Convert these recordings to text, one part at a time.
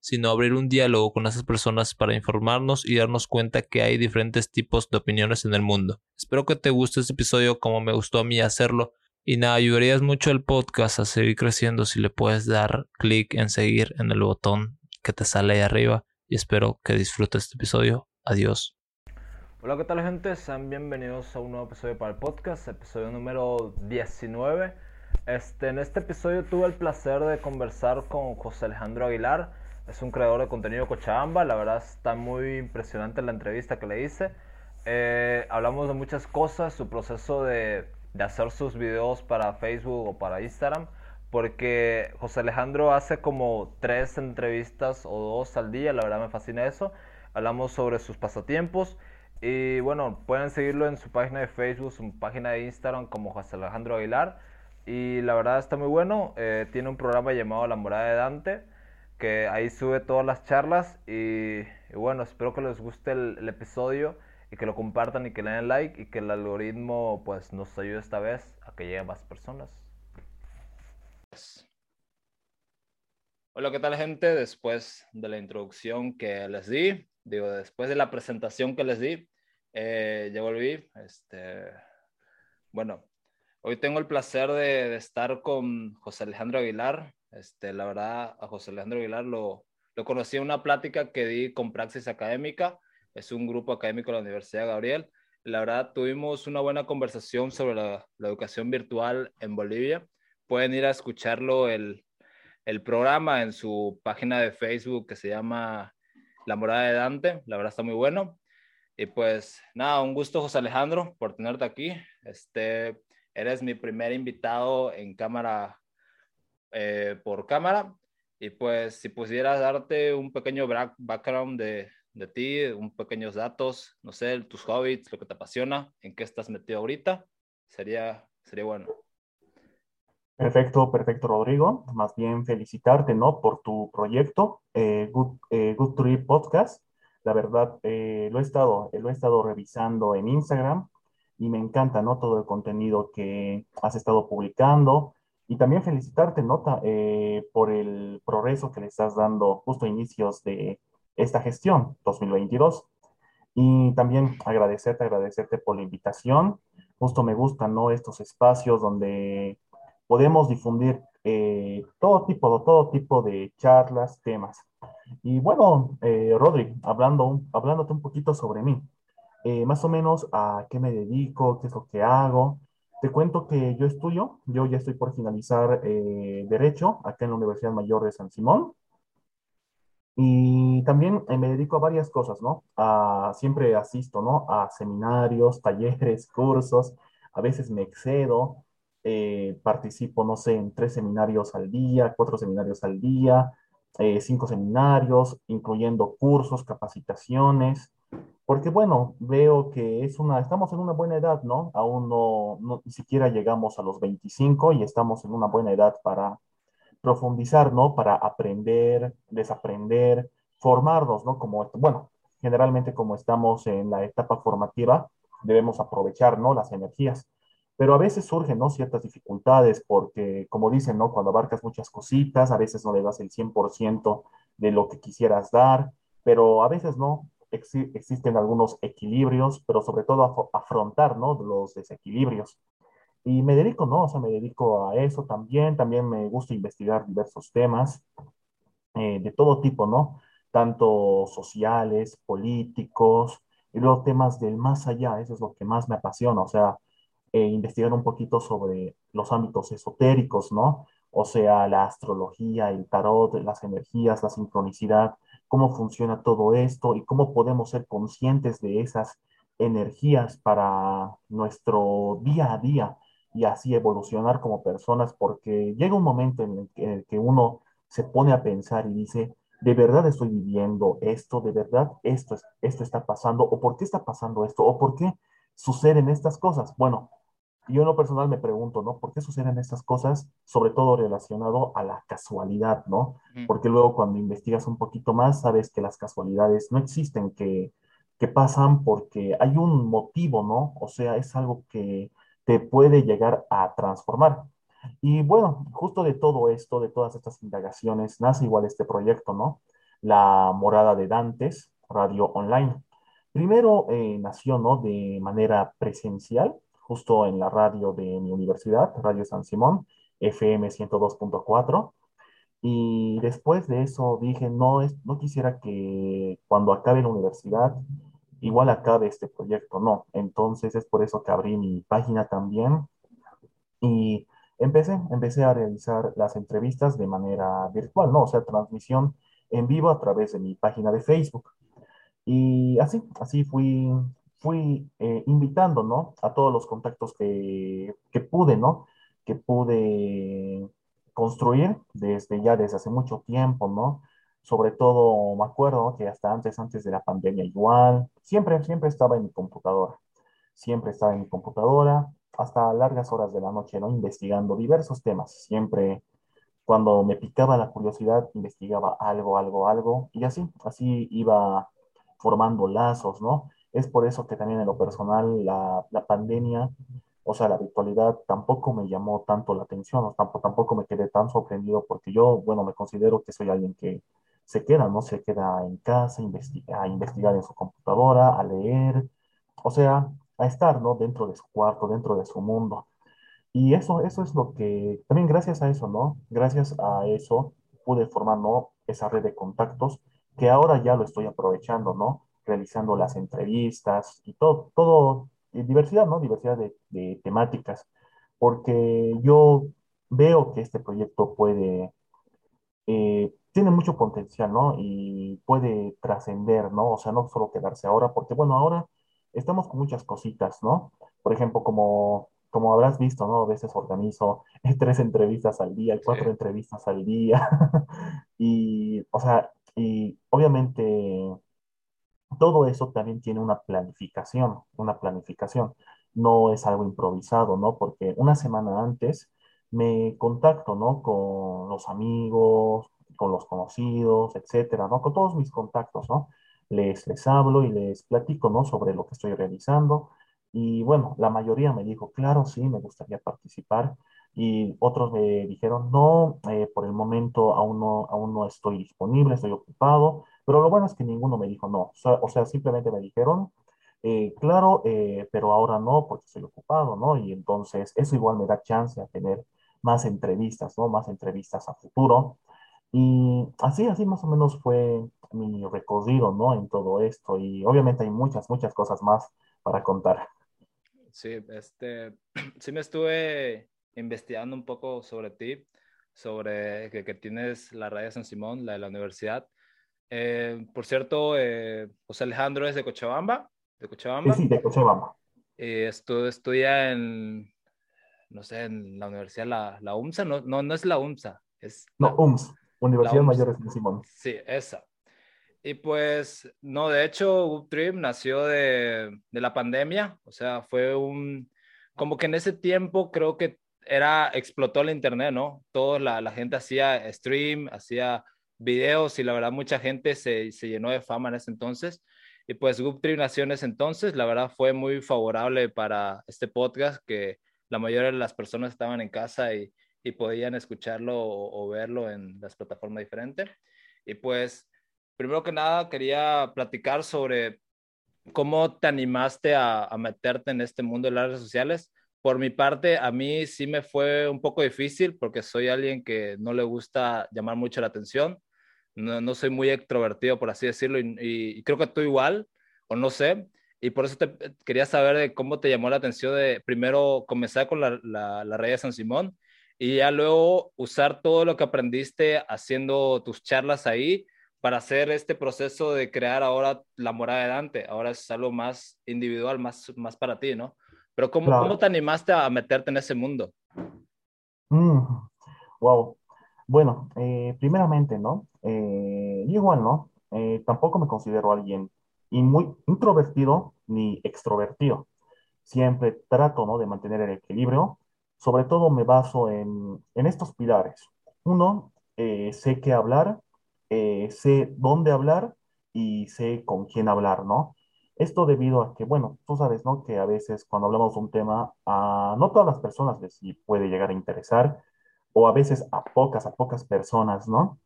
sino abrir un diálogo con esas personas para informarnos y darnos cuenta que hay diferentes tipos de opiniones en el mundo. Espero que te guste este episodio como me gustó a mí hacerlo. Y nada, ayudarías mucho al podcast a seguir creciendo si le puedes dar clic en seguir en el botón que te sale ahí arriba. Y espero que disfrutes este episodio. Adiós. Hola, ¿qué tal gente? Sean bienvenidos a un nuevo episodio para el podcast, episodio número 19. Este, en este episodio tuve el placer de conversar con José Alejandro Aguilar es un creador de contenido Cochabamba. La verdad está muy impresionante la entrevista que le hice. Eh, hablamos de muchas cosas, su proceso de, de, hacer sus videos para Facebook o para Instagram. Porque José Alejandro hace como tres entrevistas o dos al día. La verdad me fascina eso. Hablamos sobre sus pasatiempos. Y bueno, pueden seguirlo en su página de Facebook, su página de Instagram como José Alejandro Aguilar. Y la verdad está muy bueno. Eh, tiene un programa llamado La Morada de Dante que ahí sube todas las charlas y, bueno, espero que les guste el, episodio y que lo compartan y que le den like y que el algoritmo pues nos ayude esta vez a que lleguen más personas. Hola, ¿qué tal gente? Después de la introducción que les di, digo, después de la presentación que les di, eh, ya volví. Este, bueno, hoy tengo el placer de, de estar con José Alejandro Aguilar, este, la verdad, a José Alejandro Aguilar lo, lo conocí en una plática que di con Praxis Académica, es un grupo académico de la Universidad Gabriel. La verdad, tuvimos una buena conversación sobre la, educación virtual en Bolivia. Pueden ir a escucharlo el, el programa en su página de Facebook que se llama La Morada de Dante. La verdad está muy bueno. Y pues nada, un gusto José Alejandro por tenerte aquí. Este, eres mi primer invitado en cámara eh, por cámara. Y pues si pudieras darte un pequeño background de, de ti, un pequeños datos, no sé, tus hobbies, lo que te apasiona, en qué estás metido ahorita, sería, sería bueno. Perfecto, perfecto, Rodrigo. Más bien felicitarte, ¿no? Por tu proyecto, eh, Good, eh, Good Trip Podcast. La verdad, lo, he estado, lo he estado revisando en Instagram y me encanta, ¿no? Todo el contenido que has estado publicando. Y también felicitarte, Nota, eh, por el progreso que le estás dando justo a inicios de esta gestión 2022. Y también agradecerte, agradecerte por la invitación. Justo me gustan, ¿no? Estos espacios donde podemos difundir eh, todo tipo, todo tipo de charlas, temas. Y bueno, eh, Rodri, hablando, hablándote un poquito sobre mí, eh, más o menos a qué me dedico, qué es lo que hago. Te cuento que yo estudio, yo ya estoy por finalizar eh, Derecho acá en la Universidad Mayor de San Simón. Y también eh, me dedico a varias cosas, ¿no? siempre asisto, ¿no? A seminarios, talleres, cursos. A veces me excedo. Eh, participo, no sé, en tres seminarios al día, cuatro seminarios al día, cinco seminarios, incluyendo cursos, capacitaciones. Porque bueno, veo que es una, estamos en una buena edad, ¿no? Aún no, no, ni siquiera llegamos a los 25 y estamos en una buena edad para profundizar, ¿no? Para aprender, desaprender, formarnos, ¿no? Como, bueno, generalmente como estamos en la etapa formativa, debemos aprovechar, ¿no? Las energías. Pero a veces surgen, ¿no? Ciertas dificultades porque, como dicen, ¿no? Cuando abarcas muchas cositas, a veces no le das el 100% de lo que quisieras dar, pero a veces no existen algunos equilibrios, pero sobre todo a afrontar, ¿no? Los desequilibrios. Y me dedico, ¿no? O sea, me dedico a eso también. También me gusta investigar diversos temas eh, de todo tipo, ¿no? Tanto sociales, políticos, y luego temas del más allá. Eso es lo que más me apasiona. O sea, eh, investigar un poquito sobre los ámbitos esotéricos, ¿no? O sea, la astrología, el tarot, las energías, la sincronicidad, cómo funciona todo esto y cómo podemos ser conscientes de esas energías para nuestro día a día y así evolucionar como personas, porque llega un momento en el que, uno se pone a pensar y dice, ¿de verdad estoy viviendo esto? ¿De verdad esto, esto está pasando? ¿O por qué está pasando esto? ¿O por qué suceden estas cosas? Bueno, yo en lo personal me pregunto, ¿no? ¿Por qué suceden estas cosas? Sobre todo relacionado a la casualidad, ¿no? Porque luego cuando investigas un poquito más, sabes que las casualidades no existen, que, que pasan porque hay un motivo, ¿no? O sea, es algo que te puede llegar a transformar. Y bueno, justo de todo esto, de todas estas indagaciones, nace igual este proyecto, ¿no? La Morada de Dantes, radio online. Primero eh, nació, ¿no? De manera presencial, justo en la radio de mi universidad, Radio San Simón, FM 102.4. Y después de eso dije, no, es, no quisiera que cuando acabe la universidad, igual acabe este proyecto, no. Entonces es por eso que abrí mi página también. Y empecé, empecé a realizar las entrevistas de manera virtual, ¿no? O sea, transmisión en vivo a través de mi página de Facebook. Y así, así fui, fui eh, invitando, ¿no? A todos los contactos que, que pude, ¿no? Que pude construir desde ya desde hace mucho tiempo, ¿no? Sobre todo me acuerdo que hasta antes, antes de la pandemia igual, siempre, siempre estaba en mi computadora, siempre estaba en mi computadora, hasta largas horas de la noche, ¿no? Investigando diversos temas. Siempre cuando me picaba la curiosidad, investigaba algo, algo, algo, y así, así iba formando lazos, ¿no? Es por eso que también en lo personal la, la pandemia, o sea, la virtualidad tampoco me llamó tanto la atención, tampoco, tampoco me quedé tan sorprendido porque yo, bueno, me considero que soy alguien que se queda, ¿no? Se queda en casa a investigar en su computadora, a leer, o sea, a estar, ¿no? Dentro de su cuarto, dentro de su mundo. Y eso, eso es lo que, también gracias a eso, ¿no? Gracias a eso pude formar, ¿no? Esa red de contactos que ahora ya lo estoy aprovechando, ¿no? Realizando las entrevistas y todo, todo, diversidad, ¿no? Diversidad de, de temáticas, porque yo veo que este proyecto puede, eh, tiene mucho potencial, ¿no? Y puede trascender, ¿no? O sea, no solo quedarse ahora, porque bueno, ahora estamos con muchas cositas, ¿no? Por ejemplo, como, como habrás visto, ¿no? A veces organizo tres entrevistas al día, cuatro entrevistas al día. y, o sea, y obviamente todo eso también tiene una planificación, una planificación. No es algo improvisado, ¿no? Porque una semana antes me contacto, ¿no? Con los amigos, con los conocidos, etcétera, ¿no? Con todos mis contactos, ¿no? Les, les hablo y les platico, ¿no? Sobre lo que estoy realizando. Y bueno, la mayoría me dijo, claro, sí, me gustaría participar. Y otros me dijeron, no, eh, por el momento aún no, aún no estoy disponible, estoy ocupado. Pero lo bueno es que ninguno me dijo no. O sea, simplemente me dijeron, eh, claro, eh, pero ahora no, porque estoy ocupado, ¿no? Y entonces eso igual me da chance a tener más entrevistas, ¿no? Más entrevistas a futuro. Y así, así más o menos fue mi recorrido, ¿no? En todo esto. Y obviamente hay muchas, muchas cosas más para contar. Sí, este, sí me estuve investigando un poco sobre ti, sobre que, que tienes la radio San Simón, la de la universidad. Eh, por cierto, eh, José Alejandro es de Cochabamba. De Cochabamba. Sí, de Cochabamba. Eh, estudia en, no sé, en la universidad, la, la UMSA, no, no, no es la UMSA, es... No, UMS, Universidad Mayor de Simón. Sí, esa. Y pues, no, de hecho, Uptrip nació de, de, la pandemia, o sea, fue un, como que en ese tiempo creo que era, explotó el internet, ¿no? Toda la, la gente hacía stream, hacía videos y la verdad mucha gente se, se llenó de fama en ese entonces. Y pues en ese entonces, la verdad fue muy favorable para este podcast que la mayoría de las personas estaban en casa y, y podían escucharlo o, verlo en las plataformas diferentes. Y pues, primero que nada, quería platicar sobre cómo te animaste a, meterte en este mundo de las redes sociales. Por mi parte, a mí sí me fue un poco difícil porque soy alguien que no le gusta llamar mucho la atención. No, no soy muy extrovertido, por así decirlo, y, y, creo que tú igual, o no sé. Y por eso te, quería saber de cómo te llamó la atención de primero comenzar con la, la, la Red de San Simón y ya luego usar todo lo que aprendiste haciendo tus charlas ahí para hacer este proceso de crear ahora la morada de Dante. Ahora es algo más individual, más, más para ti, ¿no? Pero ¿cómo, claro. ¿cómo te animaste a meterte en ese mundo? Mm, wow. Bueno, eh, primeramente, ¿no? Eh, igual, ¿no? Eh, tampoco me considero alguien y muy introvertido ni extrovertido siempre trato, ¿no? de mantener el equilibrio. Sobre todo me baso en, en estos pilares. Uno, eh, sé qué hablar, sé dónde hablar y sé con quién hablar, ¿no? Esto debido a que, bueno, tú sabes, ¿no? Que a veces cuando hablamos de un tema, a no todas las personas les puede llegar a interesar, o a veces a pocas, a pocas personas, ¿no?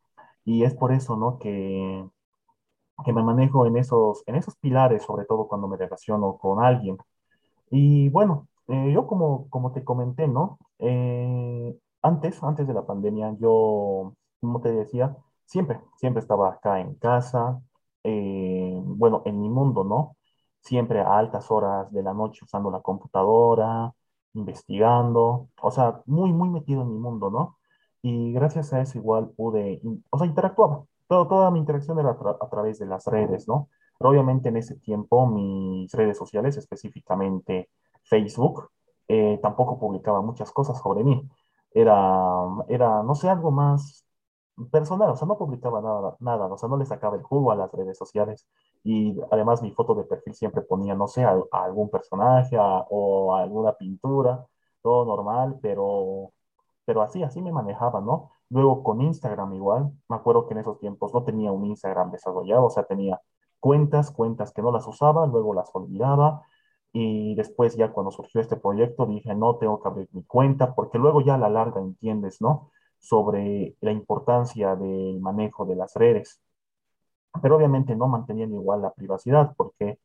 Y es por eso, ¿no? Que, que me manejo en esos, en esos pilares, sobre todo cuando me relaciono con alguien. Y bueno, eh, yo como, como te comenté, ¿no? Eh, antes, antes de la pandemia, yo, como te decía, siempre, siempre estaba acá en casa, eh, bueno, en mi mundo, ¿no? Siempre a altas horas de la noche usando la computadora, investigando, o sea, muy, muy metido en mi mundo, ¿no? Y gracias a eso igual pude, o sea, interactuaba. Todo, toda mi interacción era a, tra- a través de las redes, ¿no? Pero obviamente en ese tiempo mis redes sociales, específicamente Facebook, eh, tampoco publicaba muchas cosas sobre mí. Era, era, no sé, algo más personal, o sea, no publicaba nada, nada, o sea, no le sacaba el jugo a las redes sociales. Y además mi foto de perfil siempre ponía, no sé, a, algún personaje o a alguna pintura, todo normal, pero, pero así, así me manejaba, ¿no? Luego con Instagram igual, me acuerdo que en esos tiempos no tenía un Instagram desarrollado, o sea, tenía cuentas, cuentas que no las usaba, luego las olvidaba. Y después ya cuando surgió este proyecto dije, no, tengo que abrir mi cuenta, porque luego ya a la larga entiendes, ¿no? sobre la importancia del manejo de las redes, pero obviamente no manteniendo igual la privacidad, porque,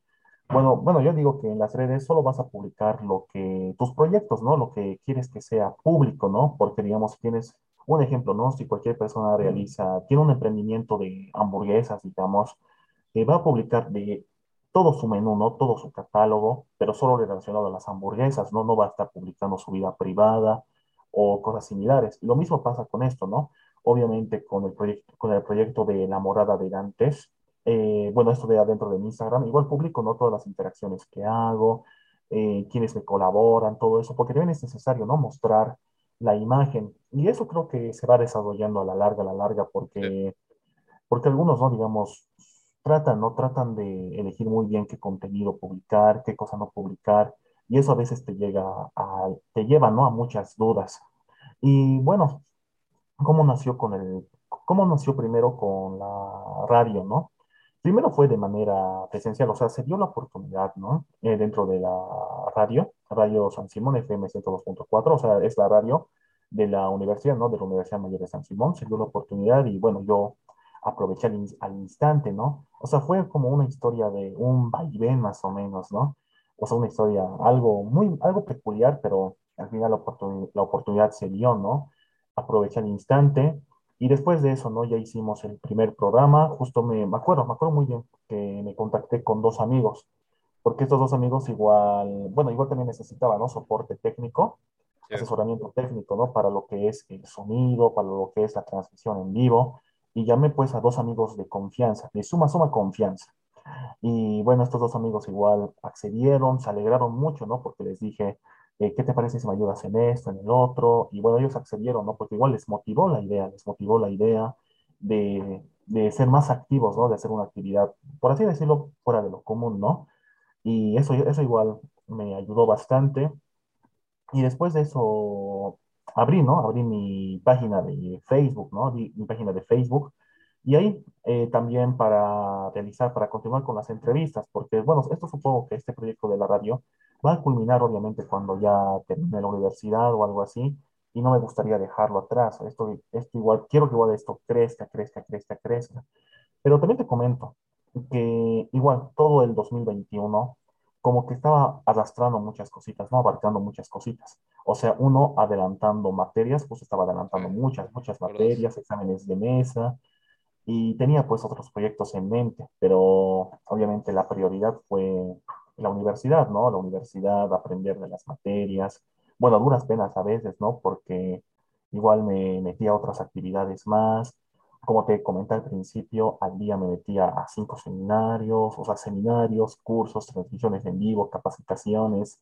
bueno, bueno, yo digo que en las redes solo vas a publicar lo que, tus proyectos, ¿no? Lo que quieres que sea público, ¿no? Porque, digamos, tienes un ejemplo, ¿no? Si cualquier persona realiza, tiene un emprendimiento de hamburguesas, digamos, eh, va a publicar de todo su menú, ¿no? Todo su catálogo, pero solo relacionado a las hamburguesas, ¿no? No va a estar publicando su vida privada o cosas similares. Lo mismo pasa con esto, ¿no? Obviamente con el proyecto, con el proyecto de la morada de Dantes, eh, bueno, esto de adentro de mi Instagram, igual publico, ¿no? Todas las interacciones que hago, eh, quienes me colaboran, todo eso, porque también es necesario, ¿no? Mostrar la imagen. Y eso creo que se va desarrollando a la larga, a la larga, porque porque algunos, ¿no? Digamos, tratan, ¿no? Tratan de elegir muy bien qué contenido publicar, qué cosa no publicar, y eso a veces te llega a, te lleva, ¿no? A muchas dudas. Y bueno, ¿cómo nació con el, cómo nació primero con la radio, ¿no? Primero fue de manera presencial, o sea, se dio la oportunidad, ¿no? Eh, dentro de la radio, Radio San Simón FM 102.4, o sea, es la radio de la universidad, ¿no? De la Universidad Mayor de San Simón, se dio la oportunidad y bueno, yo aproveché al, in- al instante, ¿no? O sea, fue como una historia de un vaivén más o menos, ¿no? O sea, una historia, algo muy, algo peculiar, pero al final la la oportunidad se dio, ¿no? Aproveché al instante y después de eso, ¿no? Ya hicimos el primer programa, justo me, me acuerdo, me acuerdo muy bien que me contacté con dos amigos, porque estos dos amigos igual, bueno, igual también necesitaban, ¿no? Soporte técnico, Sí. asesoramiento técnico, ¿no? Para lo que es el sonido, para lo que es la transmisión en vivo, y llamé pues a dos amigos de confianza, de suma, suma confianza. Y bueno, estos dos amigos igual accedieron, se alegraron mucho, ¿no? Porque les dije, eh, ¿qué te parece si me ayudas en esto, en el otro? Y bueno, ellos accedieron, ¿no? Porque igual les motivó la idea, les motivó la idea de, ser más activos, ¿no? De hacer una actividad, por así decirlo, fuera de lo común, ¿no? Y eso, eso igual me ayudó bastante. Y después de eso, abrí, ¿no? Abrí mi página de Facebook, ¿no? Mi página de Facebook. Y ahí eh, también para realizar, para continuar con las entrevistas, porque, bueno, esto supongo que este proyecto de la radio va a culminar, obviamente, cuando ya termine la universidad o algo así, y no me gustaría dejarlo atrás. Esto, esto igual, quiero que igual esto crezca, crezca, crezca, crezca. Pero también te comento que igual todo el 2021 como que estaba arrastrando muchas cositas, ¿no? Abarcando muchas cositas. O sea, uno adelantando materias, pues estaba adelantando muchas, muchas materias, exámenes de mesa y tenía pues otros proyectos en mente, pero obviamente la prioridad fue la universidad, ¿no? La universidad, aprender de las materias, bueno, duras penas a veces, ¿no? Porque igual me metía a otras actividades más. Como te comenté al principio, al día me metía a cinco seminarios, o sea, seminarios, cursos, transmisiones en vivo, capacitaciones,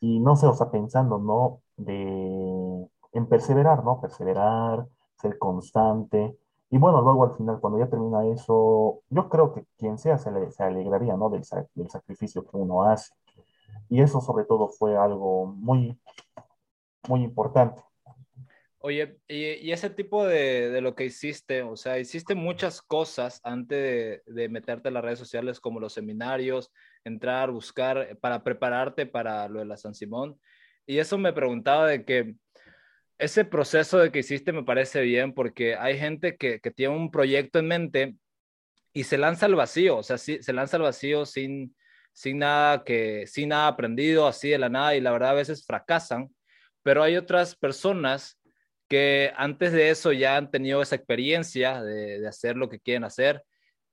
y no sé, o sea, pensando, ¿no? De, en perseverar, ¿no? Perseverar, ser constante. Y bueno, luego al final, cuando ya termina eso, yo creo que quien sea se, le, se alegraría, ¿no? Del, del sacrificio que uno hace. Y eso sobre todo fue algo muy, muy importante. Oye, y, ese tipo de, de, lo que hiciste, o sea, hiciste muchas cosas antes de, de, meterte en las redes sociales, como los seminarios, entrar, buscar, para prepararte para lo de la San Simón. Y eso me preguntaba de que ese proceso de que hiciste me parece bien, porque hay gente que, que tiene un proyecto en mente y se lanza al vacío, o sea, sí, se lanza al vacío sin, sin nada que, sin nada aprendido, así de la nada, y la verdad a veces fracasan, pero hay otras personas que antes de eso ya han tenido esa experiencia de, hacer lo que quieren hacer.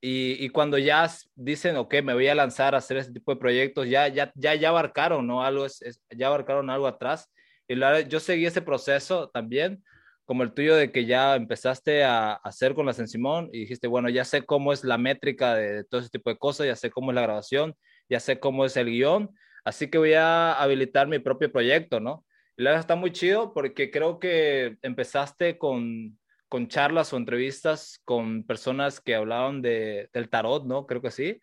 Y, cuando ya dicen, ok, me voy a lanzar a hacer este tipo de proyectos, ya, ya, ya, ya abarcaron, ¿no? Algo es, ya abarcaron algo atrás. Y la, yo seguí ese proceso también, como el tuyo de que ya empezaste a, hacer con la San Simón y dijiste, bueno, ya sé cómo es la métrica de, de, todo ese tipo de cosas, ya sé cómo es la grabación, ya sé cómo es el guion, así que voy a habilitar mi propio proyecto, ¿no? Y la verdad está muy chido porque creo que empezaste con, con charlas o entrevistas con personas que hablaban de, del tarot, ¿no? Creo que sí.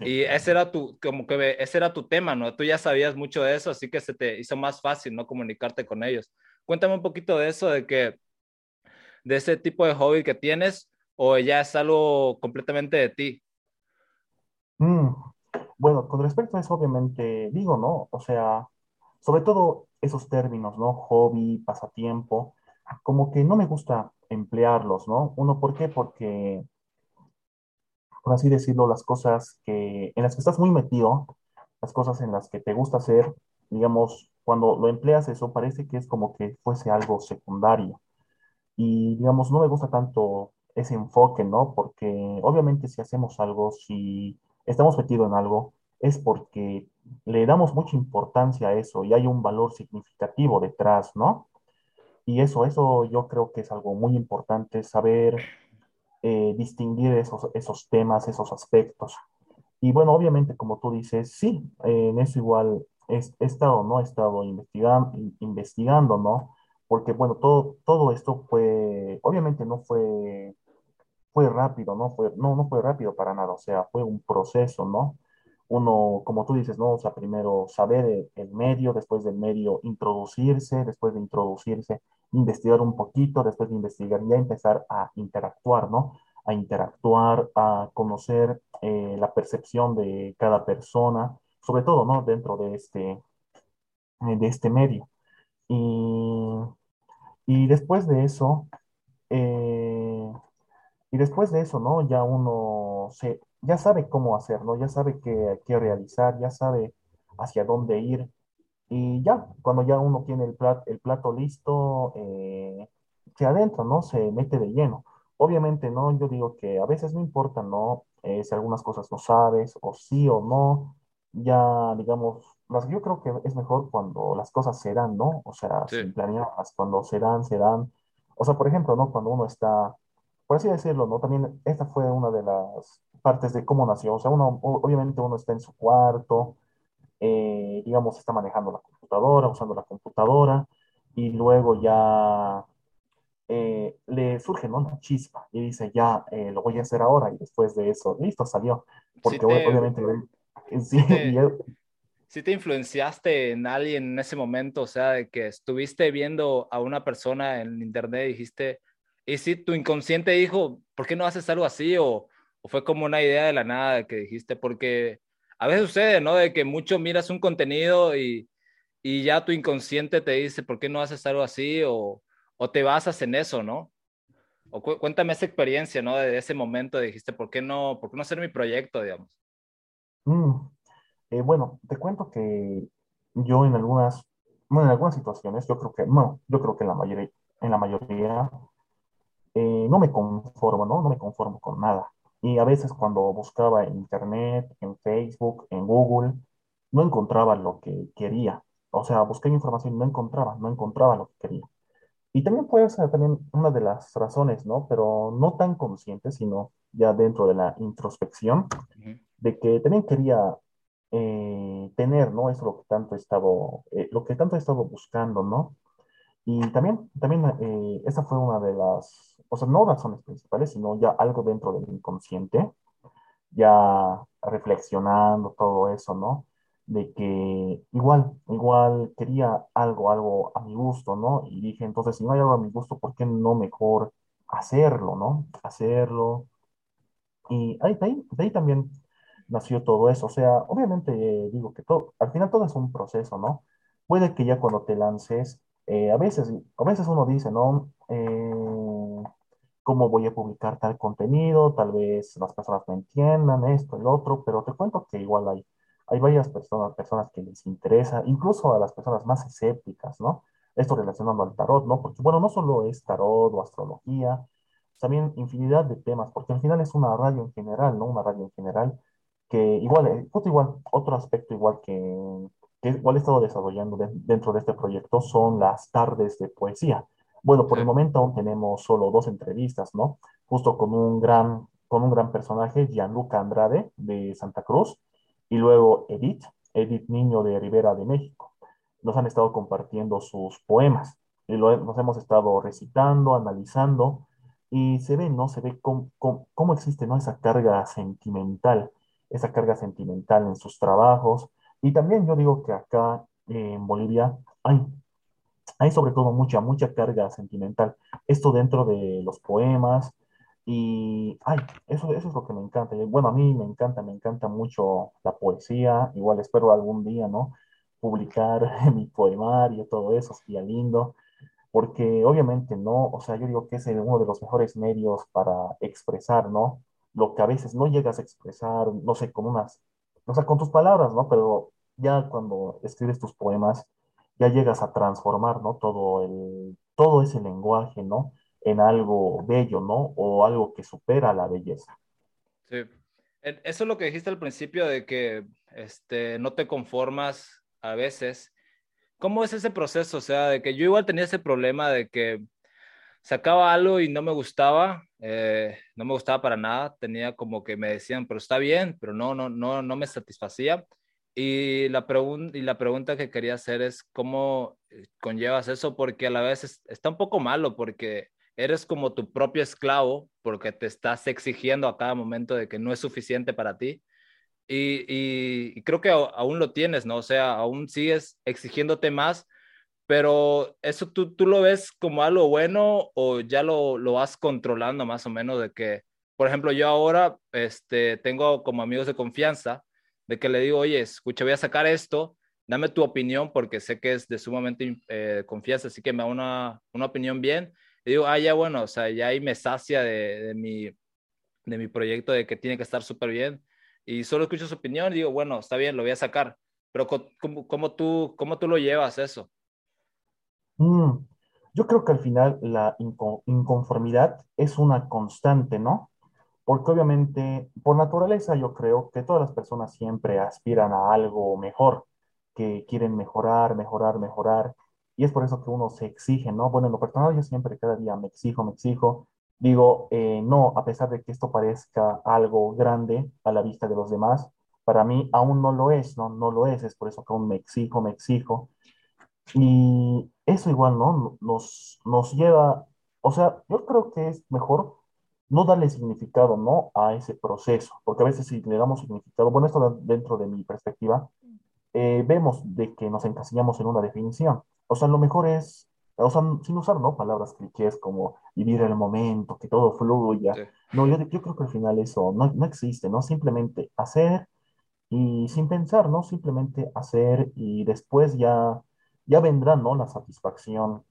Y ese era tu, como que ese era tu tema, ¿no? Tú ya sabías mucho de eso, así que se te hizo más fácil, ¿no? Comunicarte con ellos. Cuéntame un poquito de eso, de que, de ese tipo de hobby que tienes, o ya es algo completamente de ti. Mm, bueno, con respecto a eso, obviamente digo, ¿no? O sea, sobre todo esos términos, ¿no? Hobby, pasatiempo, como que no me gusta emplearlos, ¿no? Uno, ¿por qué? Porque, por así decirlo, las cosas que, en las que estás muy metido, las cosas en las que te gusta hacer, digamos, cuando lo empleas eso parece que es como que fuese algo secundario. Y, digamos, no me gusta tanto ese enfoque, ¿no? Porque obviamente si hacemos algo, si estamos metidos en algo, es porque le damos mucha importancia a eso y hay un valor significativo detrás, ¿no? Y eso, eso yo creo que es algo muy importante, saber eh, distinguir esos, esos temas, esos aspectos. Y bueno, obviamente, como tú dices, sí, en eso igual he, he, estado, ¿no? He estado investigando, investigando, ¿no? Porque, bueno, todo, todo esto fue, obviamente no fue, fue rápido, ¿no? Fue, no, no fue rápido para nada, o sea, fue un proceso, ¿no? Uno, como tú dices, ¿no? O sea, primero saber el, medio, después del medio introducirse, después de introducirse, investigar un poquito, después de investigar ya empezar a interactuar, ¿no? A interactuar, a conocer eh, la percepción de cada persona, sobre todo, ¿no? Dentro de este, de este medio. Y, y después de eso, eh, y después de eso, ¿no? Ya uno se, ya sabe cómo hacerlo, ya sabe qué, qué realizar, ya sabe hacia dónde ir. Y ya, cuando ya uno tiene el, plat, el plato listo, eh, se adentra, ¿no? Se mete de lleno. Obviamente, ¿no? Yo digo que a veces no importa, ¿no? Eh, si algunas cosas no sabes, o sí o no, ya, digamos, las, yo creo que es mejor cuando las cosas se dan, ¿no? O sea, Sí. sin planearlas, cuando se dan, se dan. O sea, por ejemplo, ¿no? Cuando uno está por así decirlo, ¿no? También esta fue una de las partes de cómo nació. O sea, uno, obviamente uno está en su cuarto, eh, digamos, está manejando la computadora, usando la computadora, y luego ya eh, le surge, ¿no? Una chispa y dice, ya, eh, lo voy a hacer ahora, y después de eso, listo, salió. Sí Porque te, obviamente, eh, sí, sí y te, él- sí te influenciaste en alguien en ese momento, o sea, de que estuviste viendo a una persona en internet y dijiste, y si tu inconsciente dijo, ¿por qué no haces algo así? O, o fue como una idea de la nada que dijiste, porque a veces sucede, ¿no? De que mucho miras un contenido y, y ya tu inconsciente te dice, ¿por qué no haces algo así? O, o te basas en eso, ¿no? O cu- cuéntame esa experiencia, ¿no? De ese momento dijiste, ¿por qué no, por qué no hacer mi proyecto, digamos? mm, eh, bueno, te cuento que yo en algunas, bueno, en algunas situaciones, yo creo que, no, yo creo que en la mayoría, en la mayoría eh, no me conformo, ¿no? No me conformo con nada. Y a veces cuando buscaba en internet, en Facebook, en Google, no encontraba lo que quería. O sea, busqué información y no encontraba, no encontraba lo que quería. Y también puede ser también una de las razones, ¿no? Pero no tan consciente, sino ya dentro de la introspección, de que también quería eh, tener, ¿no? Eso lo que tanto he estado, eh, lo que tanto he estado buscando, ¿no? Y también, también eh, esa fue una de las, o sea, no razones principales, sino ya algo dentro del inconsciente, ya reflexionando todo eso, ¿no? de que igual, igual quería algo, algo a mi gusto, ¿no? Y dije, entonces, si no hay algo a mi gusto, ¿por qué no mejor hacerlo, ¿no? Hacerlo. Y ahí, ahí, ahí también nació todo eso. O sea, obviamente digo que todo, al final todo es un proceso, ¿no? Puede que ya cuando te lances, eh, a veces, a veces uno dice, ¿no? Eh, ¿cómo voy a publicar tal contenido? Tal vez las personas no entiendan esto, el otro, pero te cuento que igual hay, hay varias personas, personas que les interesa, incluso a las personas más escépticas, ¿no? Esto relacionado al tarot, ¿no? Porque, bueno, no solo es tarot o astrología, también infinidad de temas, porque al final es una radio en general, ¿no? Una radio en general que igual, eh, igual, otro aspecto igual que, que igual he estado desarrollando de- dentro de este proyecto son las tardes de poesía. Bueno, por el momento aún tenemos solo dos entrevistas, ¿no? Justo con un gran, con un gran personaje, Gianluca Andrade de Santa Cruz, y luego Edith, Edith Niño de Rivera de México. Nos han estado compartiendo sus poemas y lo, nos hemos estado recitando, analizando, y se ve, ¿no? Se ve cómo, cómo, cómo existe, ¿no? Esa carga sentimental esa carga sentimental en sus trabajos. Y también yo digo que acá eh, en Bolivia hay, hay sobre todo mucha, mucha carga sentimental. Esto dentro de los poemas. Y ay, eso, eso es lo que me encanta. Bueno, a mí me encanta, me encanta mucho la poesía. Igual espero algún día, ¿no? Publicar mi poemario, todo eso, sería lindo porque obviamente no, o sea, yo digo que es uno de los mejores medios para expresar, ¿no? Lo que a veces no llegas a expresar, no sé, con unas, o sea, con tus palabras, ¿no? Pero ya cuando escribes tus poemas, ya llegas a transformar, ¿no? Todo el, todo ese lenguaje, ¿no? En algo bello, ¿no? O algo que supera la belleza. sí. Eso es lo que dijiste al principio de que este, no te conformas a veces. ¿Cómo es ese proceso? O sea, de que yo igual tenía ese problema de que sacaba algo y no me gustaba, eh, no me gustaba para nada, tenía como que me decían, pero está bien, pero no, no, no, no me satisfacía. Y la, y la pregunta que quería hacer es, ¿cómo eh, conllevas eso? Porque a la vez es- está un poco malo, porque eres como tu propio esclavo, porque te estás exigiendo a cada momento de que no es suficiente para ti. Y, creo que aún lo tienes, ¿no? O sea, aún sigues exigiéndote más pero eso tú, tú lo ves como algo bueno o ya lo, lo vas controlando más o menos de que, por ejemplo, yo ahora este, tengo como amigos de confianza de que le digo, oye, escucha, voy a sacar esto, dame tu opinión porque sé que es de sumamente eh, confianza, así que me da una, una opinión bien. Y digo, ah, ya bueno, o sea, ya ahí me sacia de, mi, de mi proyecto de que tiene que estar súper bien. Y solo escucho su opinión y digo, bueno, está bien, lo voy a sacar. Pero ¿cómo, cómo tú, cómo tú lo llevas eso? Mm, Yo creo que al final la inco- inconformidad es una constante, ¿no? Porque obviamente, por naturaleza, yo creo que todas las personas siempre aspiran a algo mejor, que quieren mejorar, mejorar, mejorar. Y es por eso que uno se exige, ¿no? Bueno, en lo personal, yo siempre cada día me exijo, me exijo. Digo, eh, no, a pesar de que esto parezca algo grande a la vista de los demás, para mí aún no lo es, ¿no? No lo es. Es por eso que aún me exijo, me exijo. Y eso igual, ¿no? Nos, nos lleva, o sea, yo creo que es mejor no darle significado, ¿no? A ese proceso, porque a veces si le damos significado, bueno, esto dentro de mi perspectiva, eh, vemos de que nos encasillamos en una definición. O sea, lo mejor es, o sea, sin usar, ¿no? Palabras clichés como vivir el momento, que todo fluya. Sí. No, yo, yo creo que al final eso no, no existe, ¿no? Simplemente hacer y sin pensar, ¿no? Simplemente hacer y después ya, ya vendrá, ¿no? La satisfacción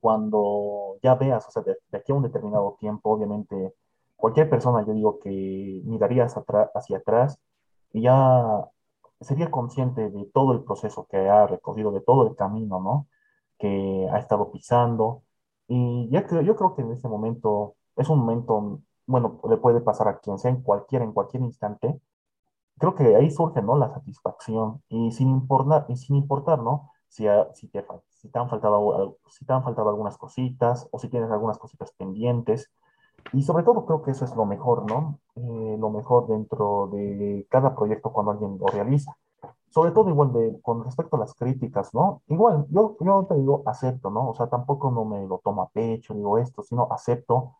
cuando ya veas, o sea, de, de aquí a un determinado tiempo, obviamente, cualquier persona, yo digo que miraría hacia hacia atrás y ya sería consciente de todo el proceso que ha recorrido, de todo el camino, ¿no? Que ha estado pisando. Y ya creo, yo creo que en este momento es un momento, bueno, le puede pasar a quien sea, en cualquier, en cualquier instante creo que ahí surge, ¿no? La satisfacción y sin importar, y sin importar, ¿no? Si, a- si te, si te han faltado, al- si te han faltado algunas cositas o si tienes algunas cositas pendientes. Y sobre todo creo que eso es lo mejor, ¿no? Eh, lo mejor dentro de cada proyecto cuando alguien lo realiza. Sobre todo igual de, con respecto a las críticas, ¿no? Igual, yo, yo te digo, acepto, ¿no? O sea, tampoco no me lo tomo a pecho, digo esto, sino acepto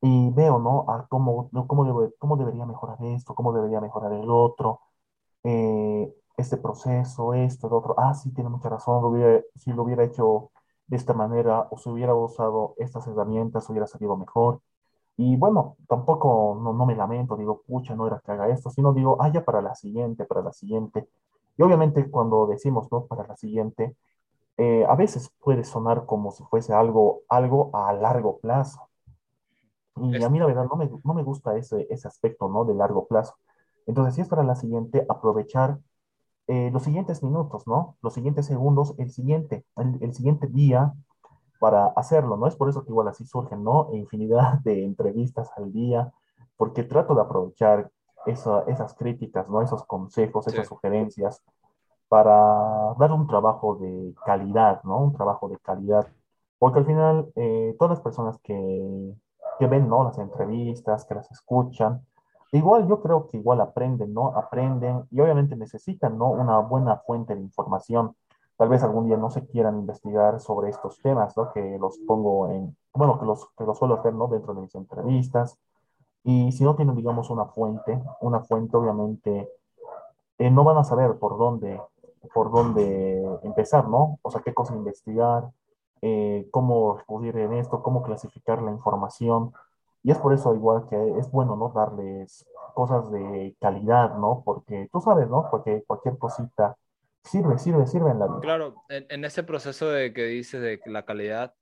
y veo, ¿no? A cómo, cómo, debe- cómo debería mejorar esto, cómo debería mejorar el otro. eh, este proceso, esto, lo otro. Ah, sí, tiene mucha razón, lo hubiera, si lo hubiera hecho de esta manera o si hubiera usado estas herramientas, hubiera salido mejor. Y bueno, tampoco no, no me lamento, digo, pucha, no era que haga esto, sino digo, ah, ya para la siguiente, para la siguiente. Y obviamente cuando decimos, ¿no? Para la siguiente, eh, a veces puede sonar como si fuese algo, algo a largo plazo. Y a mí la verdad no me, no me gusta ese, ese aspecto, ¿no? De largo plazo. Entonces, si es para la siguiente, aprovechar eh, los siguientes minutos, ¿no? Los siguientes segundos, el siguiente, el, el siguiente día para hacerlo, ¿no? Es por eso que igual así surgen, ¿no? Infinidad de entrevistas al día, porque trato de aprovechar esa- esas críticas, ¿no? Esos consejos, sí, esas sugerencias para dar un trabajo de calidad, ¿no? Un trabajo de calidad. Porque al final, eh, todas las personas que, que ven, ¿no? Las entrevistas, que las escuchan, igual yo creo que igual aprenden, ¿no? Aprenden y obviamente necesitan, ¿no? Una buena fuente de información. Tal vez algún día no se quieran investigar sobre estos temas, ¿no? Que los pongo en, bueno, que los, que los suelo hacer, ¿no? Dentro de mis entrevistas. Y si no tienen, digamos, una fuente, una fuente obviamente eh, no van a saber por dónde, por dónde empezar, ¿no? O sea, qué cosa investigar, eh, cómo recurrir en esto, cómo clasificar la información. Y es por eso igual que es bueno, ¿no? Darles cosas de calidad, ¿no? Porque tú sabes, ¿no? Porque cualquier cosita sirve, sirve, sirve en la vida. claro, en, ese proceso de que dices de la calidad,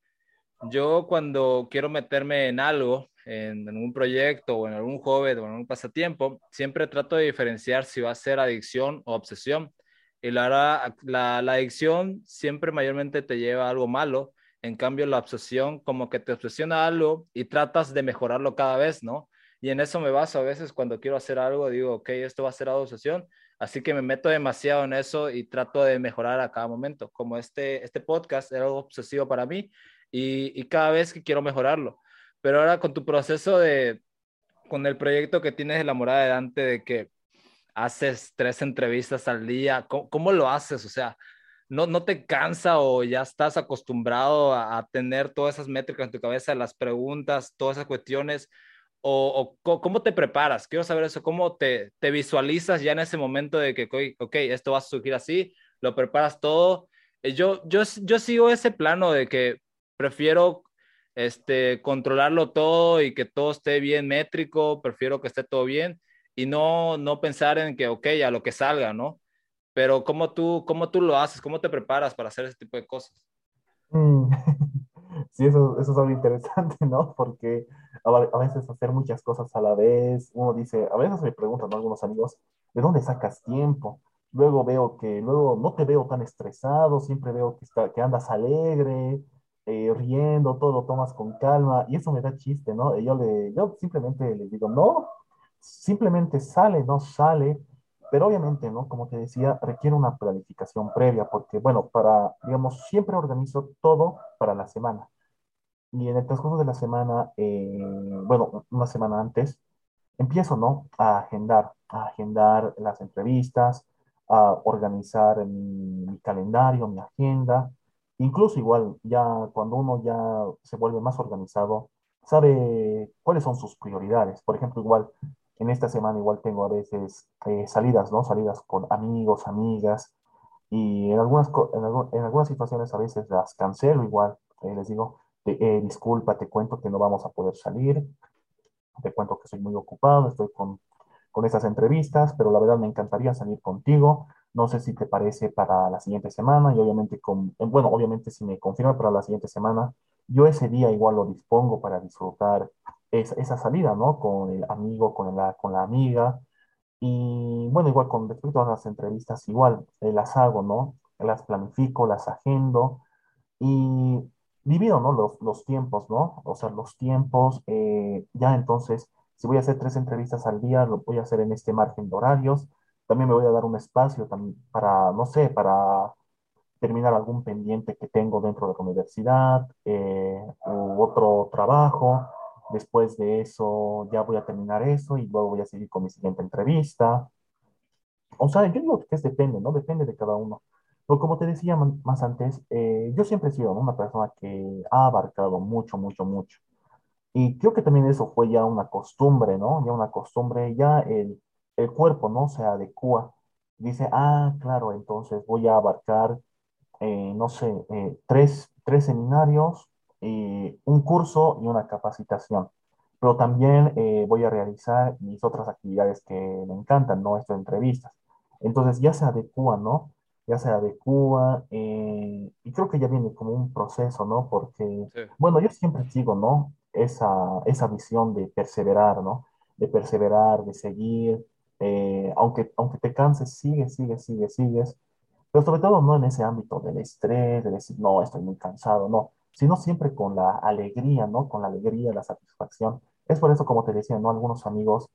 yo cuando quiero meterme en algo, en, en un proyecto o en algún hobby o en un pasatiempo, siempre trato de diferenciar si va a ser adicción o obsesión. Y la, la, la adicción siempre mayormente te lleva a algo malo, en cambio la obsesión como que te obsesiona algo y tratas de mejorarlo cada vez, ¿no? Y en eso me baso a veces cuando quiero hacer algo, digo, ok, esto va a ser obsesión, así que me meto demasiado en eso y trato de mejorar a cada momento. Como este, este podcast era algo obsesivo para mí y, y cada vez que quiero mejorarlo. Pero ahora con tu proceso de, con el proyecto que tienes de la morada de Dante, de que haces tres entrevistas al día, ¿cómo, cómo lo haces? O sea, ¿no, ¿no te cansa o ya estás acostumbrado a, tener todas esas métricas en tu cabeza, las preguntas, todas esas cuestiones? ¿O, o cómo te preparas? Quiero saber eso, ¿cómo te, te visualizas ya en ese momento de que, ok, esto va a surgir así, lo preparas todo? Eh, yo, yo, yo sigo ese plano de que prefiero este, controlarlo todo y que todo esté bien métrico, prefiero que esté todo bien y no, no pensar en que, ok, a lo que salga, ¿no? Pero ¿cómo tú, cómo tú lo haces? ¿Cómo te preparas para hacer ese tipo de cosas? Mm. Sí, eso, eso es algo interesante, ¿no? Porque a, veces hacer muchas cosas a la vez, uno dice, a veces me preguntan ¿no? algunos amigos, ¿de dónde sacas tiempo? Luego veo que, luego no te veo tan estresado, siempre veo que, está, que andas alegre, eh, riendo, todo lo tomas con calma, y eso me da chiste, ¿no? Y yo, le, yo simplemente les digo, no, simplemente sale, no sale, pero obviamente, ¿no? Como te decía, requiere una planificación previa, porque, bueno, para, digamos, siempre organizo todo para la semana. Y en el transcurso de la semana, eh, bueno, una semana antes, empiezo, ¿no? A agendar, a agendar las entrevistas, a organizar mi, mi calendario, mi agenda. Incluso igual, ya cuando uno ya se vuelve más organizado, sabe cuáles son sus prioridades. Por ejemplo, igual, en esta semana igual tengo a veces eh, salidas, ¿no? Salidas con amigos, amigas, y en algunas, en, algu- en algunas situaciones a veces las cancelo igual. Eh, les digo, te- eh, disculpa, te cuento que no vamos a poder salir, te cuento que soy muy ocupado, estoy con, con estas entrevistas, pero la verdad me encantaría salir contigo. No sé si te parece para la siguiente semana y obviamente, con, eh, bueno, obviamente si me confirma para la siguiente semana, yo ese día igual lo dispongo para disfrutar esa, esa salida, ¿no? Con el amigo, con la, con la amiga. Y bueno, igual con respecto a las entrevistas, igual eh, las hago, ¿no? Las planifico, las agendo y divido, ¿no? Los, los tiempos, ¿no? O sea, los tiempos, eh, ya entonces, si voy a hacer tres entrevistas al día, lo voy a hacer en este margen de horarios. También me voy a dar un espacio para, no sé, para terminar algún pendiente que tengo dentro de la universidad, eh, u otro trabajo. Después de eso, ya voy a terminar eso y luego voy a seguir con mi siguiente entrevista. O sea, yo digo que es depende, ¿no? Depende de cada uno. Pero como te decía más antes, eh, yo siempre he sido una persona que ha abarcado mucho, mucho, mucho. Y creo que también eso fue ya una costumbre, ¿no? Ya una costumbre, ya el, el cuerpo, ¿no? Se adecua. dice, ah, claro, entonces voy a abarcar, eh, no sé, eh, tres, tres seminarios, eh, un curso y una capacitación. Pero también eh, voy a realizar mis otras actividades que me encantan, ¿no? Estas entrevistas. Entonces ya se adecua, ¿no? Ya se adecua eh, y creo que ya viene como un proceso, ¿no? Porque, Sí. bueno, yo siempre sigo, ¿no? Esa, esa visión de perseverar, ¿no? De perseverar, de seguir eh, aunque, aunque te canses, sigues, sigues, sigues, sigues, pero sobre todo no en ese ámbito del estrés, de decir, no, estoy muy cansado, no, sino siempre con la alegría, ¿no? Con la alegría, la satisfacción. Es por eso, como te decía, ¿no? Algunos amigos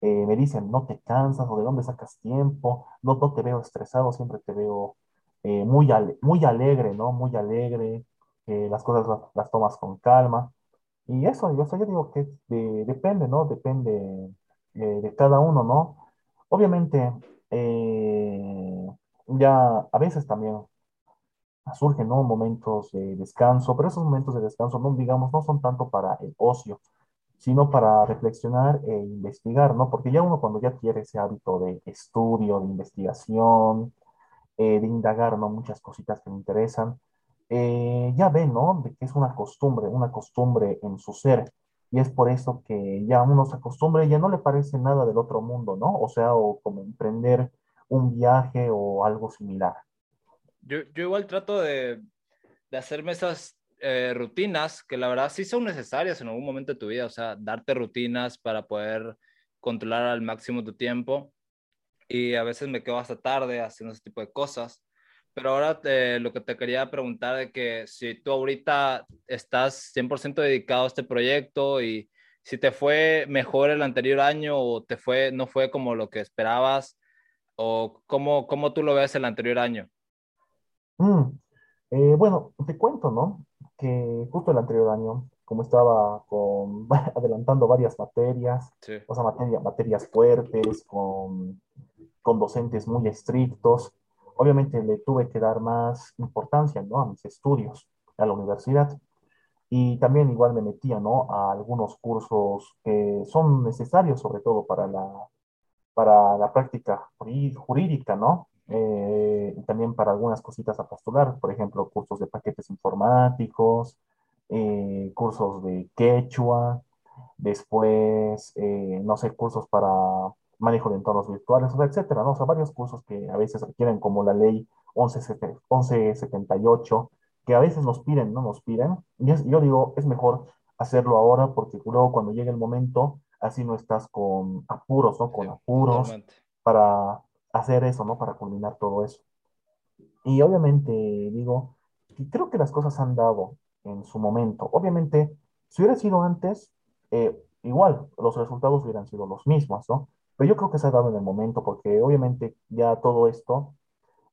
eh, me dicen, no te cansas o de dónde sacas tiempo, no, no te veo estresado, siempre te veo eh, muy, muy alegre, ¿no? Muy alegre, que las cosas las, tomas con calma. Y eso, yo, yo digo que de- depende, ¿no? Depende eh, de cada uno, ¿no? Obviamente, eh, ya a veces también surgen, ¿no? Momentos de descanso, pero esos momentos de descanso, no, digamos, no son tanto para el ocio, sino para reflexionar e investigar, ¿no? Porque ya uno cuando ya quiere ese hábito de estudio, de investigación, eh, de indagar, ¿no? Muchas cositas que me interesan, eh, ya ve, ¿no? De que es una costumbre, una costumbre en su ser. Y es por eso que ya uno se acostumbra y ya no le parece nada del otro mundo, ¿no? O sea, o como emprender un viaje o algo similar. Yo, yo igual trato de, de hacerme esas eh, rutinas que la verdad sí son necesarias en algún momento de tu vida, o sea, darte rutinas para poder controlar al máximo tu tiempo y a veces me quedo hasta tarde haciendo ese tipo de cosas. Pero ahora te- lo que te quería preguntar de que si tú ahorita estás 100% dedicado a este proyecto y si te fue mejor el anterior año o te fue, no fue como lo que esperabas o cómo, cómo tú lo ves el anterior año. Mm, eh, bueno, te cuento, ¿no? Que justo el anterior año, como estaba con, adelantando varias materias, Sí, o sea, materia- materias fuertes, con con docentes muy estrictos. Obviamente le tuve que dar más importancia, ¿no? a mis estudios, a la universidad. Y también igual me metía, ¿no? a algunos cursos que son necesarios, sobre todo para la, para la práctica jurí- jurídica, ¿no? Eh, y también para algunas cositas a postular, por ejemplo, cursos de paquetes informáticos, eh, cursos de quechua, después, eh, no sé, cursos para manejo de entornos virtuales, etcétera, ¿no? O sea, varios cursos que a veces requieren, como la ley 1178, 1178, que a veces nos piden, ¿no? Nos piden. Y es- yo digo, es mejor hacerlo ahora porque luego cuando llegue el momento, así no estás con apuros, ¿no? Con apuros para hacer eso, ¿no? Para culminar todo eso. Y obviamente digo, creo que las cosas han dado en su momento. Obviamente, si hubiera sido antes, eh, igual los resultados hubieran sido los mismos, ¿no? Pero yo creo que se ha dado en el momento porque obviamente ya todo esto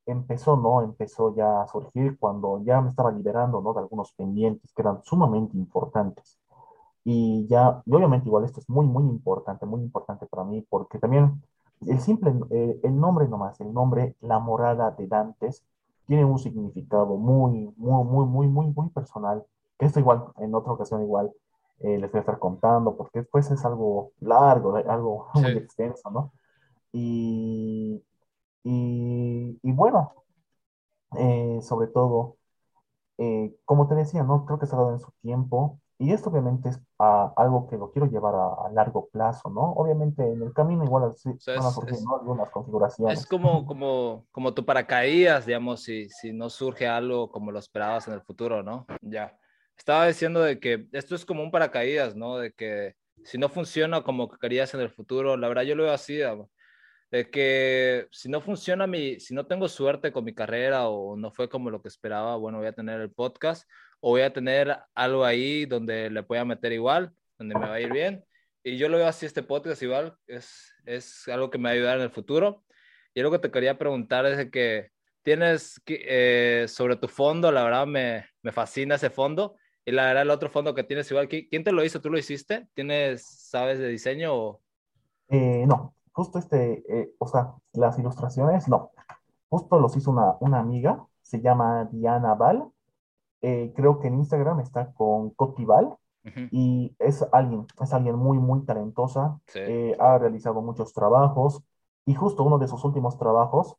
empezó, ¿no? Empezó ya a surgir cuando ya me estaba liberando, ¿no? De algunos pendientes que eran sumamente importantes. Y ya, y obviamente igual esto es muy, muy importante, muy importante para mí, porque también el simple, eh, el nombre nomás, el nombre La Morada de Dantes, tiene un significado muy, muy, muy, muy, muy, muy personal, que esto igual, en otra ocasión igual, eh, les voy a estar contando, porque después es algo largo, eh, algo muy Sí, extenso, ¿no? Y, y, y bueno, eh, sobre todo eh, como te decía, ¿no? Creo que se ha dado en su tiempo y esto obviamente es ah, algo que lo quiero llevar a, a largo plazo, ¿no? Obviamente en el camino igual así o sea, van a es, surgir, es, ¿no? Algunas es configuraciones. como, como, como tu paracaídas, digamos, si, si no surge algo como lo esperabas en el futuro, ¿no? Ya. Estaba diciendo de que esto es como un paracaídas, ¿no? De que si no funciona como que querías en el futuro, la verdad yo lo veo así, digamos, de que si no funciona mi, si no tengo suerte con mi carrera o no fue como lo que esperaba, bueno, voy a tener el podcast o voy a tener algo ahí donde le pueda meter igual, donde me va a ir bien. Y yo lo veo así, este podcast igual, es, es algo que me va a ayudar en el futuro. Y algo que te quería preguntar es de que tienes eh, sobre tu fondo, la verdad me, me fascina ese fondo. Y la verdad el otro fondo que tienes igual, ¿qui- ¿quién te lo hizo? ¿Tú lo hiciste? ¿Tienes, sabes de diseño o...? Eh, no, justo este, eh, o sea, las ilustraciones, no, justo los hizo una, una amiga, se llama Diana Val, eh, creo que en Instagram está con Cotival Ujú, y es alguien, es alguien muy, muy talentosa, Sí, eh, ha realizado muchos trabajos. Y justo uno de sus últimos trabajos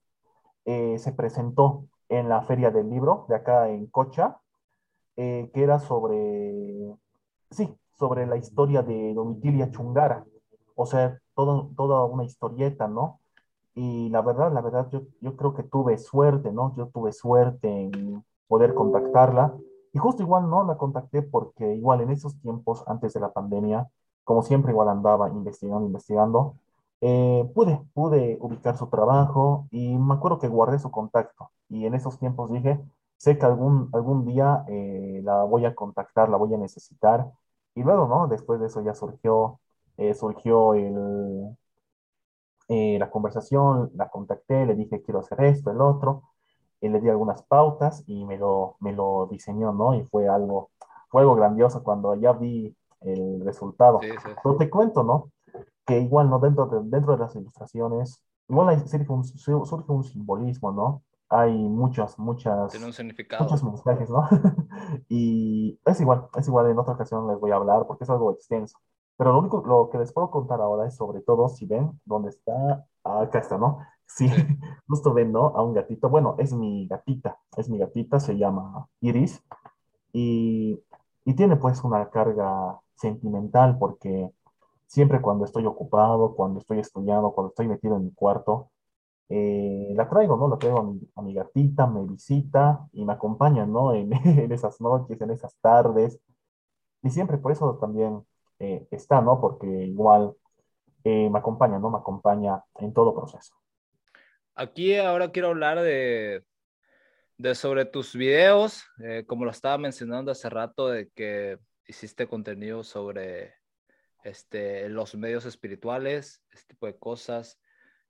eh, se presentó en la Feria del Libro de acá en Cocha, que era sobre, sí, sobre la historia de Domitilia Chungara, o sea, todo, toda una historieta, ¿no? Y la verdad, la verdad, yo, yo creo que tuve suerte, ¿no? Yo tuve suerte en poder contactarla. Y justo igual no la contacté porque igual en esos tiempos, antes de la pandemia, como siempre igual andaba investigando, investigando, eh, pude, pude ubicar su trabajo y me acuerdo que guardé su contacto. Y en esos tiempos dije, sé que algún, algún día eh, la voy a contactar, la voy a necesitar. Y luego, ¿no? Después de eso ya surgió, eh, surgió el, eh, la conversación, la contacté, le dije quiero hacer esto, el otro, y le di algunas pautas y me lo, me lo diseñó, ¿no? Y fue algo, fue algo grandioso cuando ya vi el resultado. Sí, sí. Pero te cuento, ¿no? Que igual, ¿no? Dentro de, dentro de las ilustraciones, igual hay, surge un, su- surge un simbolismo, ¿no? Hay muchas, Tiene muchas, un muchos significado. mensajes, ¿no? Y es igual, es igual, en otra ocasión les voy a hablar porque es algo extenso. Pero lo único, lo que les puedo contar ahora es sobre todo, si ven, dónde está, Ah, acá está, ¿no? Sí, Sí. justo ven, ¿no? A un gatito. Bueno, es mi gatita, es mi gatita, se llama Iris y, y tiene pues una carga sentimental porque siempre cuando estoy ocupado, cuando estoy estudiando, cuando estoy metido en mi cuarto, eh, la traigo, ¿no? La traigo a mi, a mi gatita, me visita y me acompaña, ¿no? En, en esas noches, en esas tardes. Y siempre por eso también eh, está, ¿no? Porque igual eh, me acompaña, ¿no? Me acompaña en todo proceso. Aquí ahora quiero hablar de, de sobre tus videos, eh, como lo estaba mencionando hace rato, de que hiciste contenido sobre este, los medios espirituales, este tipo de cosas,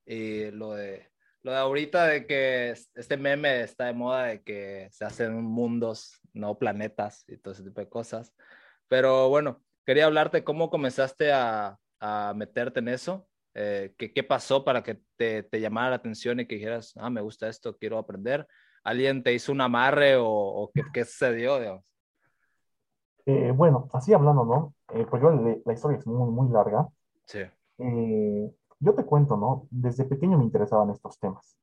y lo de, lo de ahorita de que este meme está de moda de que se hacen mundos, no planetas, y todo ese tipo de cosas. Pero bueno, quería hablarte cómo comenzaste a, a meterte en eso, eh, ¿qué, qué pasó para que te, te llamara la atención y que dijeras, ah, me gusta esto, quiero aprender? ¿Alguien te hizo un amarre o, o qué, qué sucedió, digamos? Eh, bueno, así hablando, ¿no? Eh, porque le- la historia es muy, muy larga. Sí, Eh, yo te cuento, ¿no? Desde pequeño me interesaban estos temas.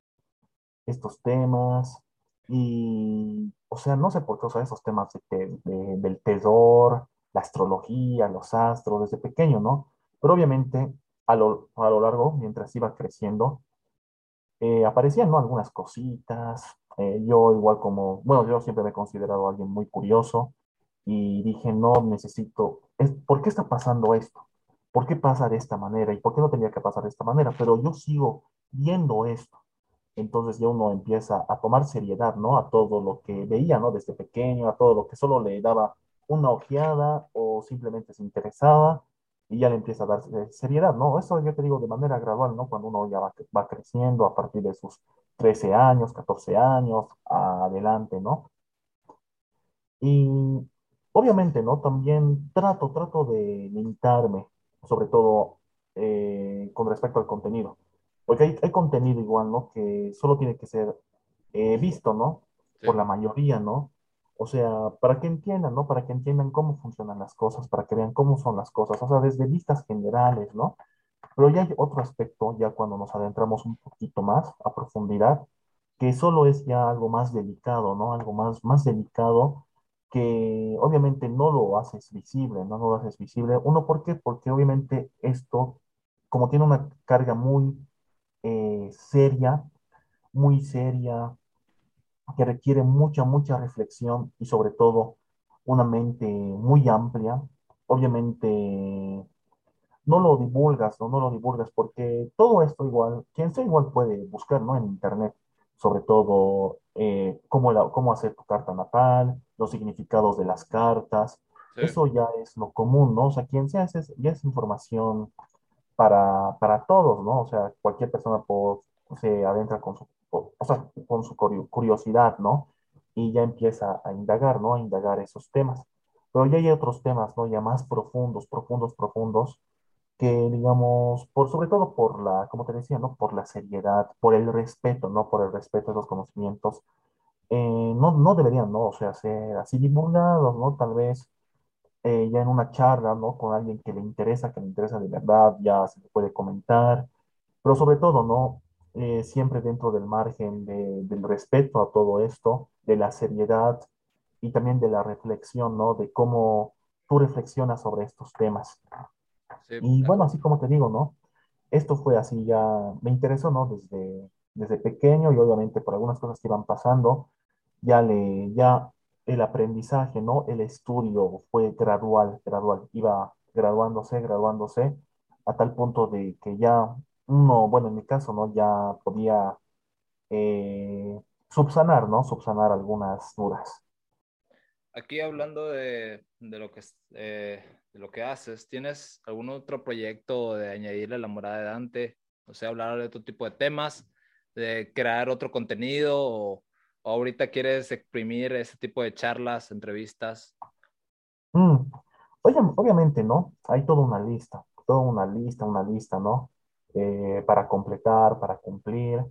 Estos temas y, o sea, no sé por qué, o sea, esos temas de de- del terror, la astrología, los astros, desde pequeño, ¿no? Pero obviamente a lo, a lo largo, mientras iba creciendo, eh, aparecían, ¿no? Algunas cositas. eh, yo igual como, bueno, yo siempre me he considerado alguien muy curioso y dije, no, necesito, es, ¿por qué está pasando esto? ¿Por qué pasa de esta manera? ¿Y por qué no tenía que pasar de esta manera? Pero yo sigo viendo esto. Entonces ya uno empieza a tomar seriedad, ¿no? A todo lo que veía, ¿no? Desde pequeño, a todo lo que solo le daba una ojeada o simplemente se interesaba y ya le empieza a dar eh, seriedad, ¿no? Eso yo te digo de manera gradual, ¿no? Cuando uno ya va, va creciendo a partir de sus 13 años, 14 años, adelante, ¿no? Y obviamente, ¿no? También trato, trato de limitarme, sobre todo eh, con respecto al contenido. Porque hay, hay contenido igual, ¿no? Que solo tiene que ser eh, visto, ¿no? sí, Por la mayoría, ¿no? O sea, para que entiendan, ¿no? Para que entiendan cómo funcionan las cosas, para que vean cómo son las cosas, o sea, desde vistas generales, ¿no? Pero ya hay otro aspecto, ya cuando nos adentramos un poquito más a profundidad, que solo es ya algo más delicado, ¿no? Algo más, más delicado que obviamente no lo haces visible, ¿no? No lo haces visible. Uno, ¿por qué? Porque obviamente esto, como tiene una carga muy eh, seria, muy seria, que requiere mucha, mucha reflexión y sobre todo una mente muy amplia, obviamente no lo divulgas, ¿no? No lo divulgas porque todo esto igual, quien sea igual puede buscar, ¿no? En internet, sobre todo eh, cómo, la- cómo hacer tu carta natal, los significados de las cartas, sí, eso ya es lo común, ¿no? O sea, quien sea, es, ya es información para, para todos, ¿no? O sea, cualquier persona por, se adentra con su, o sea, con su curio- curiosidad, ¿no? Y ya empieza a indagar, ¿no? A indagar esos temas. Pero ya hay otros temas, ¿no? Ya más profundos, profundos, profundos, que digamos, por, sobre todo por la, como te decía, ¿no? Por la seriedad, por el respeto, ¿no? Por el respeto a los conocimientos, eh, no, no deberían, ¿no? O sea, ser así divulgados, ¿no? Tal vez eh, ya en una charla, ¿no? Con alguien que le interesa, que le interesa de verdad, ya se le puede comentar. pero sobre todo, ¿no? Eh, siempre dentro del margen de- del respeto a todo esto, de la seriedad y también de la reflexión, ¿no? De cómo tú reflexionas sobre estos temas. Sí, Y bueno, así como te digo, ¿no? Esto fue así ya, me interesó, ¿no? Desde, desde pequeño y obviamente por algunas cosas que iban pasando, ya le, ya el aprendizaje, ¿no? El estudio fue gradual, gradual, iba graduándose, graduándose, a tal punto de que ya uno, bueno, en mi caso, ¿no? Ya podía eh, subsanar, ¿no? Subsanar algunas dudas. Aquí hablando de, de lo que, eh, de lo que haces, ¿tienes algún otro proyecto de añadirle la morada de Dante? O sea, hablar de otro tipo de temas, de crear otro contenido o, o ahorita quieres exprimir ese tipo de charlas, entrevistas. Mm. Oye, obviamente, ¿no? Hay toda una lista, toda una lista, una lista, ¿no? Eh, para completar, para cumplir.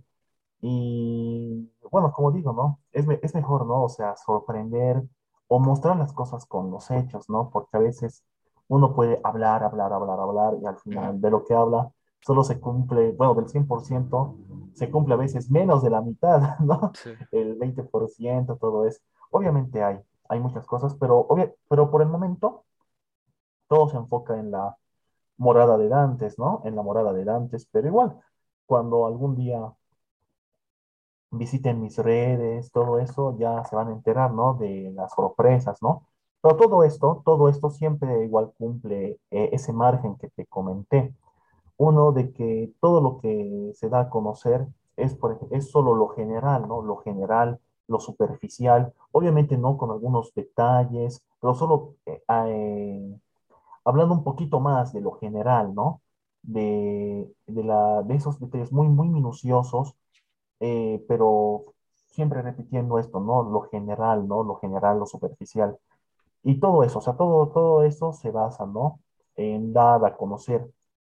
Y bueno, como digo, ¿no? Es, es mejor, ¿no? O sea, sorprender o mostrar las cosas con los hechos, ¿no? Porque a veces uno puede hablar, hablar, hablar, hablar y al final de lo que habla solo se cumple, bueno, del 100% se cumple a veces menos de la mitad, ¿no? Sí. El 20% todo eso. Obviamente hay, hay muchas cosas, pero, obvia- pero por el momento todo se enfoca en la morada de Dantes, ¿no? En la morada de Dantes, pero igual, cuando algún día visiten mis redes, todo eso, ya se van a enterar, ¿no? De las sorpresas, ¿no? Pero todo esto, todo esto siempre igual cumple eh, ese margen que te comenté. Uno de que todo lo que se da a conocer es, por, es solo lo general, ¿no? Lo general, lo superficial, obviamente no con algunos detalles, pero solo eh, eh, hablando un poquito más de lo general, ¿no? De, de, la, de esos detalles muy, muy minuciosos eh, pero siempre repitiendo esto, ¿no? Lo general, ¿no? Lo general, lo superficial. Y todo eso, o sea, todo, todo eso se basa, ¿no? En dar a conocer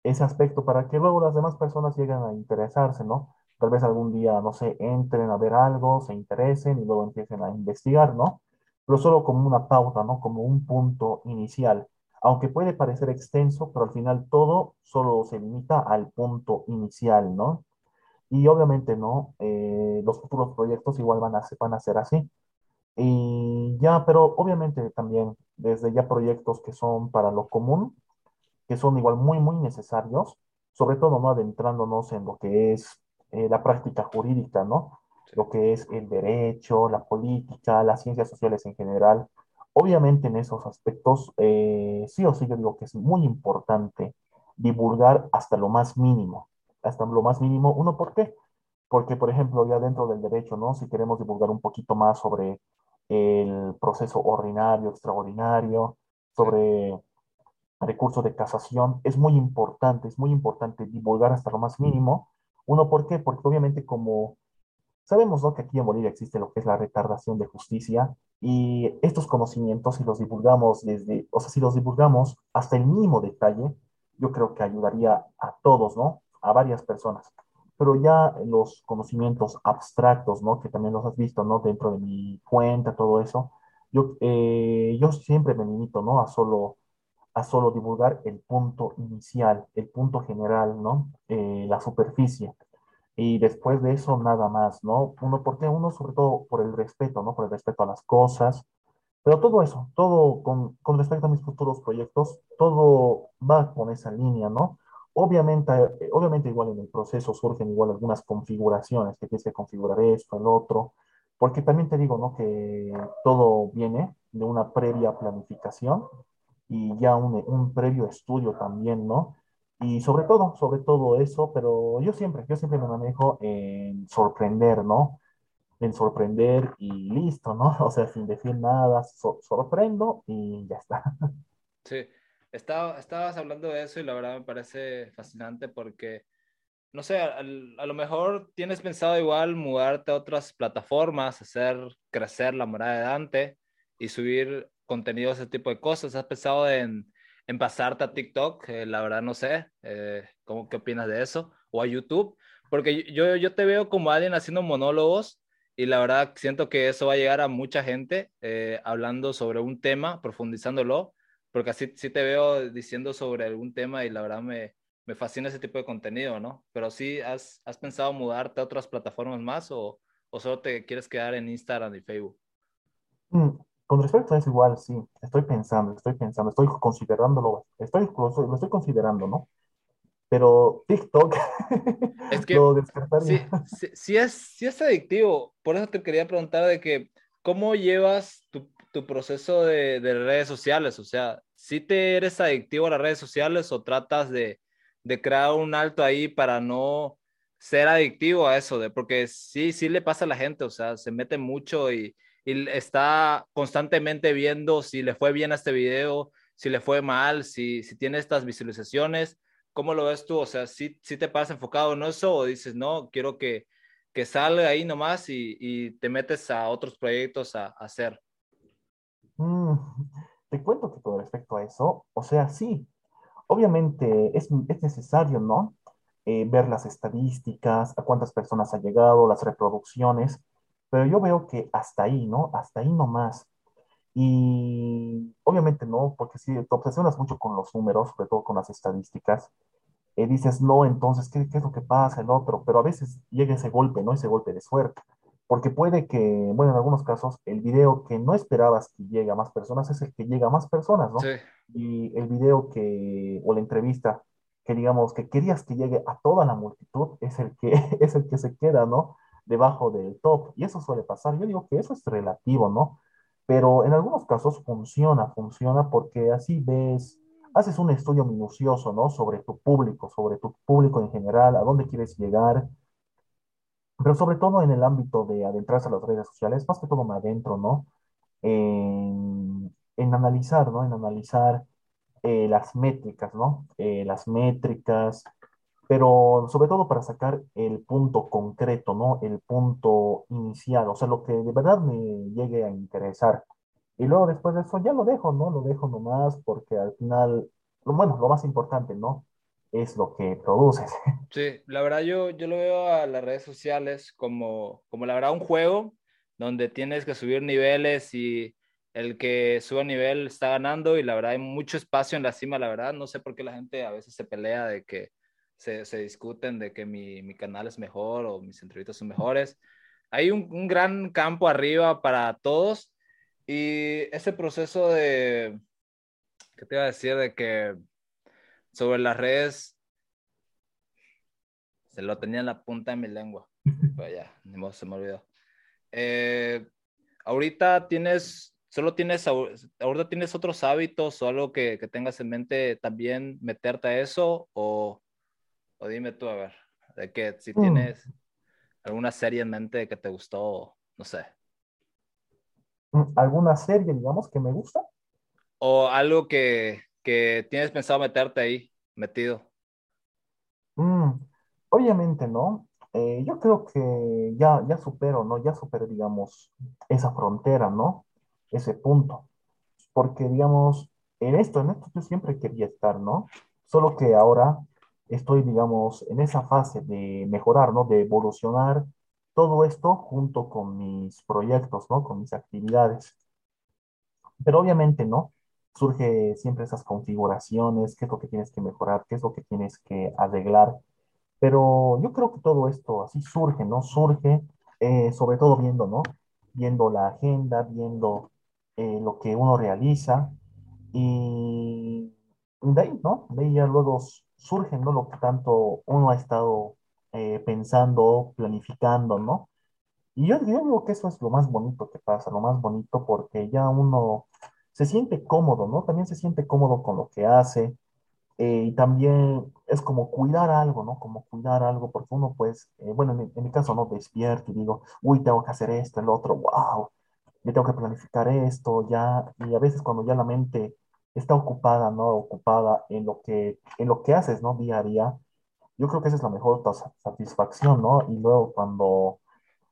ese aspecto para que luego las demás personas lleguen a interesarse, ¿no? Tal vez algún día, no sé, entren a ver algo, se interesen y luego empiecen a investigar, ¿no? Pero solo como una pauta, ¿no? Como un punto inicial. Aunque puede parecer extenso, pero al final todo solo se limita al punto inicial, ¿no? Y obviamente, ¿no? Eh, los futuros proyectos igual van a, ser- van a ser así. Y ya, pero obviamente también desde ya proyectos que son para lo común, que son igual muy, muy necesarios, sobre todo, ¿no? Adentrándonos en lo que es eh, la práctica jurídica, ¿no? Lo que es el derecho, la política, las ciencias sociales en general. Obviamente en esos aspectos, eh, sí o sí, yo digo que es muy importante divulgar hasta lo más mínimo, hasta lo más mínimo. Uno, ¿por qué? Porque, por ejemplo, ya dentro del derecho, ¿no? Si queremos divulgar un poquito más sobre el proceso ordinario, extraordinario, sobre recurso de casación, es muy importante, es muy importante divulgar hasta lo más mínimo. Uno, ¿por qué? Porque obviamente como sabemos, ¿no? que aquí en Bolivia existe lo que es la retardación de justicia y estos conocimientos, si los divulgamos desde, o sea, si los divulgamos hasta el mínimo detalle, yo creo que ayudaría a todos, ¿no? A varias personas. Pero ya los conocimientos abstractos, ¿no? Que también los has visto, ¿no? Dentro de mi cuenta, todo eso, yo, eh, yo siempre me limito, ¿no? A solo a solo divulgar el punto inicial, el punto general, ¿no? Eh, la superficie. Y después de eso, nada más, ¿no? Uno, ¿por qué? Uno, sobre todo por el respeto, ¿no? Por el respeto a las cosas. Pero todo eso, todo con, con respecto a mis futuros proyectos, todo va con esa línea, ¿no? Obviamente, eh, obviamente igual en el proceso surgen igual algunas configuraciones, que tienes que configurar esto, el otro, porque también te digo, ¿no? Que todo viene de una previa planificación y ya un, un previo estudio también, ¿no? Y sobre todo, sobre todo eso, pero yo siempre, yo siempre me manejo en sorprender, ¿no? En sorprender y listo, ¿no? O sea, sin decir nada, so- sorprendo y ya está. Sí, Estaba, estabas hablando de eso y la verdad me parece fascinante porque, no sé, a, lo mejor tienes pensado igual mudarte a otras plataformas, hacer crecer la morada de Dante y subir contenido, ese tipo de cosas. ¿Has pensado en, en pasarte a TikTok? Eh, la verdad no sé, eh, ¿cómo, qué opinas de eso? O a YouTube, porque yo, yo te veo como alguien haciendo monólogos y la verdad siento que eso va a llegar a mucha gente eh, hablando sobre un tema, profundizándolo porque así sí te veo diciendo sobre algún tema y la verdad me, me fascina ese tipo de contenido, ¿no? Pero sí, ¿has, has pensado mudarte a otras plataformas más o, o solo te quieres quedar en Instagram y Facebook? Mm, con respecto a eso, igual, sí, estoy pensando, estoy pensando, estoy considerándolo, estoy, lo estoy considerando, ¿no? Pero TikTok es que lo descartaría. Sí, sí, es, sí es adictivo. Por eso te quería preguntar de que, ¿cómo llevas tu, tu proceso de, de, redes sociales? O sea, ¿si te eres adictivo a las redes sociales o tratas de, de crear un alto ahí para no ser adictivo a eso? De, porque sí, sí le pasa a la gente, o sea, se mete mucho y, y está constantemente viendo si le fue bien a este video, si le fue mal, si, si tiene estas visualizaciones. ¿Cómo lo ves tú? O sea, ¿sí, si te pasas enfocado en eso o dices, no, quiero que, que salga ahí nomás y, y, te metes a otros proyectos a, a hacer? Mm, te cuento que con respecto a eso, o sea, sí, obviamente es, es necesario, ¿no? Eh, ver las estadísticas, a cuántas personas ha llegado, las reproducciones, pero yo veo que hasta ahí, ¿no? Hasta ahí nomás. Y obviamente no, porque si te obsesionas mucho con los números, sobre todo con las estadísticas, eh, dices, no, entonces, ¿qué, ¿qué, es lo que pasa? El otro, pero a veces llega ese golpe, ¿no? Ese golpe de suerte. Porque puede que, bueno, en algunos casos, el video que no esperabas que llegue a más personas es el que llega a más personas, ¿no? Sí. Y el video que, o la entrevista que digamos que querías que llegue a toda la multitud es el que, es el que se queda, ¿no? Debajo del top. Y eso suele pasar. Yo digo que eso es relativo, ¿no? Pero en algunos casos funciona, funciona porque así ves, haces un estudio minucioso, ¿no? Sobre tu público, sobre tu público en general, a dónde quieres llegar. Pero sobre todo en el ámbito de adentrarse a las redes sociales, más que todo me adentro, ¿no? En, en analizar, ¿no? En analizar eh, las métricas, ¿no? Eh, las métricas, pero sobre todo para sacar el punto concreto, ¿no? El punto inicial, o sea, lo que de verdad me llegue a interesar. Y luego después de eso ya lo dejo, ¿no? Lo dejo nomás porque al final, bueno, lo más importante, ¿no? Es lo que produces. Sí, la verdad yo, yo lo veo a las redes sociales como, como la verdad un juego donde tienes que subir niveles y el que sube nivel está ganando y la verdad hay mucho espacio en la cima, la verdad. No sé por qué la gente a veces se pelea de que se, se discuten de que mi, mi, canal es mejor o mis entrevistas son mejores. Hay un, un, gran campo arriba para todos y ese proceso de, ¿qué te iba a decir? De que sobre las redes, se lo tenía en la punta de mi lengua, pero ya, se me olvidó. Eh, ahorita tienes, solo tienes, ahorita tienes otros hábitos o algo que, que tengas en mente también meterte a eso o o dime tú, a ver, de que si mm. tienes alguna serie en mente que te gustó, no sé. Mm, ¿Alguna serie, digamos, que me gusta? O algo que, que tienes pensado meterte ahí, metido. Mm, obviamente, ¿no? Eh, yo creo que ya, ya supero, ¿no? Ya supero, digamos, esa frontera, ¿no? Ese punto. Porque, digamos, en esto, en esto yo siempre quería estar, ¿no? Solo que ahora estoy, digamos, en esa fase de mejorar, ¿no? De evolucionar todo esto junto con mis proyectos, ¿no? Con mis actividades. Pero obviamente, ¿no? Surge siempre esas configuraciones, qué es lo que tienes que mejorar, qué es lo que tienes que arreglar. Pero yo creo que todo esto así surge, ¿no? Surge eh, sobre todo viendo, ¿no? Viendo la agenda, viendo eh, lo que uno realiza y de ahí, ¿no? De ahí ya luego surgen, ¿no? Lo que tanto uno ha estado eh, pensando, planificando, ¿no? Y yo, yo digo que eso es lo más bonito que pasa, lo más bonito porque ya uno se siente cómodo, ¿no? También se siente cómodo con lo que hace eh, y también es como cuidar algo, ¿no? Como cuidar algo porque uno pues, eh, bueno, en mi, en mi, caso no despierto y digo, uy, tengo que hacer esto, el otro, wow, yo tengo que planificar esto, ya, y a veces cuando ya la mente está ocupada, ¿no? Ocupada en lo que, en lo que haces, ¿no? Día a día. Yo creo que esa es la mejor satisfacción, ¿no? Y luego cuando,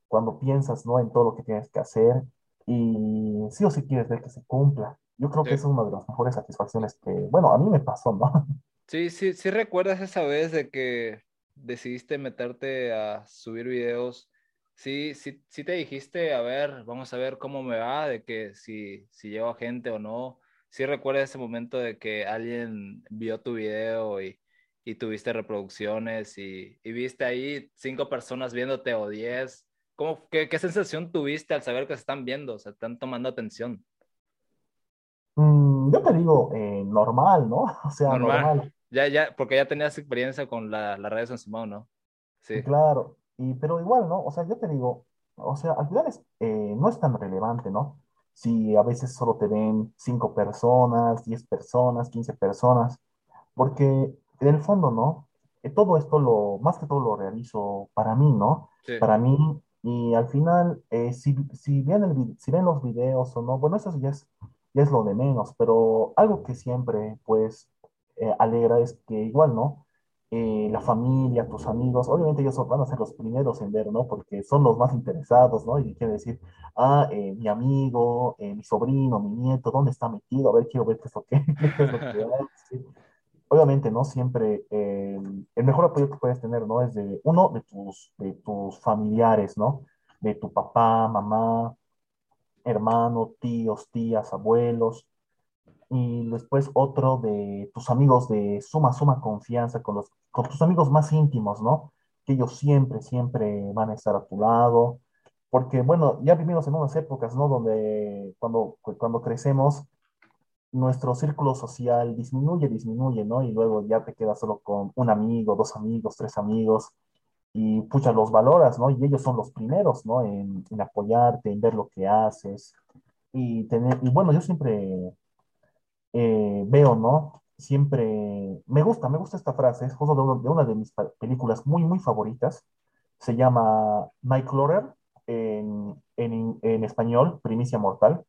cuando piensas, ¿no? En todo lo que tienes que hacer y sí o sí quieres ver que se cumpla. Yo creo que esa es una de las mejores satisfacciones que, bueno, a mí me pasó, ¿no? Sí, sí, sí recuerdas esa vez de que decidiste meterte a subir videos. Sí, sí, sí te dijiste, a ver, vamos a ver cómo me va, de que si, si llevo a gente o no sí recuerdo ese momento de que alguien vio tu video y, y tuviste reproducciones y, y viste ahí cinco personas viéndote o diez. ¿Cómo, qué, qué, sensación tuviste al saber que se están viendo, o sea, están tomando atención? Mm, yo te digo, eh, normal, ¿no? O sea, normal. Ya, ya, porque ya tenías experiencia con la, las redes en Simón, ¿no? Sí. Claro, y, pero igual, ¿no? O sea, yo te digo, o sea, al final es, eh, no es tan relevante, ¿no? Si a veces solo te ven cinco personas, diez personas, quince personas, porque en el fondo, ¿no? Eh, todo esto, lo, más que todo lo realizo para mí, ¿no? Para mí, y al final, eh, si, si, ven el, si ven los videos o no, bueno, eso ya es, ya es lo de menos, pero algo que siempre, pues, alegra es que igual, ¿no? Eh, la familia, tus amigos, obviamente ellos van a ser los primeros en ver, ¿no? Porque son los más interesados, ¿no? Y quiere decir, ah, eh, mi amigo, eh, mi sobrino, mi nieto, ¿dónde está metido? A ver, quiero ver qué es lo que, qué es lo que hay. Obviamente, ¿no? Siempre el mejor apoyo que puedes tener, ¿no? Es de uno, de tus, de tus familiares, ¿no? De tu papá, mamá, hermano, tíos, tías, abuelos, y después otro de tus amigos de suma, suma confianza, con, los, con tus amigos más íntimos, ¿no? Que ellos siempre, siempre van a estar a tu lado, porque bueno, ya vivimos en unas épocas, ¿no? Donde cuando, cuando crecemos, nuestro círculo social disminuye, disminuye, ¿no? Y luego ya te quedas solo con un amigo, dos amigos, tres amigos, y pucha, los valoras, ¿no? Y ellos son los primeros, ¿no? En, en apoyarte, en ver lo que haces. Y, tener, y bueno, yo siempre eh, veo, ¿no? Siempre me gusta, me gusta esta frase, es justo de, una de mis películas muy, muy favoritas. Se llama Nightcrawler, en, en, en español, Primicia Mortal.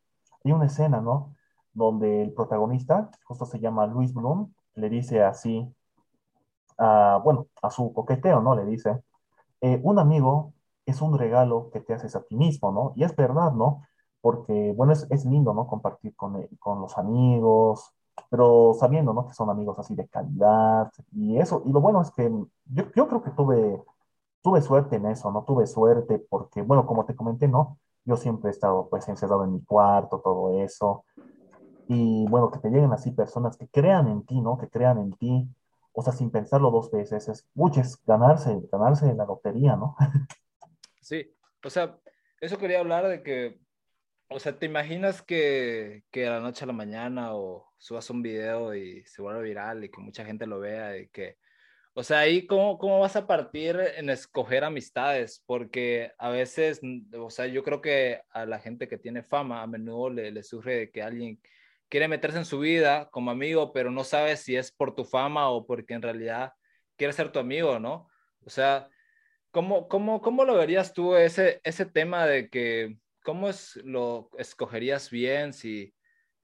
Hay una escena, ¿no? Donde el protagonista, justo se llama Luis Bloom, le dice así, a, bueno, a su coqueteo, ¿no? Le dice, eh, un amigo es un regalo que te haces a ti mismo, ¿no? Y es verdad, ¿no? Porque, bueno, es, es lindo, ¿no? Compartir con, eh, con, los amigos, pero sabiendo, ¿no? Que son amigos así de calidad y eso. Y lo bueno es que yo, yo creo que tuve, tuve suerte en eso, ¿no? Tuve suerte porque, bueno, como te comenté, ¿no? Yo siempre he estado, pues, encerrado en mi cuarto, todo eso. Y, bueno, que te lleguen así personas que crean en ti, ¿no? Que crean en ti. O sea, sin pensarlo dos veces, es, uy, es ganarse, ganarse la lotería, ¿no? Sí, o sea, eso quería hablar de que o sea, ¿te imaginas que, que de la noche a la mañana o subas un video y se vuelve viral y que mucha gente lo vea y que... O sea, ahí cómo, cómo vas a partir en escoger amistades, porque a veces, o sea, yo creo que a la gente que tiene fama a menudo le, le surge que alguien quiere meterse en su vida como amigo, pero no sabe si es por tu fama o porque en realidad quiere ser tu amigo, ¿no? O sea, ¿cómo, cómo, cómo lo verías tú ese, ese tema de que ¿cómo es, lo escogerías bien si,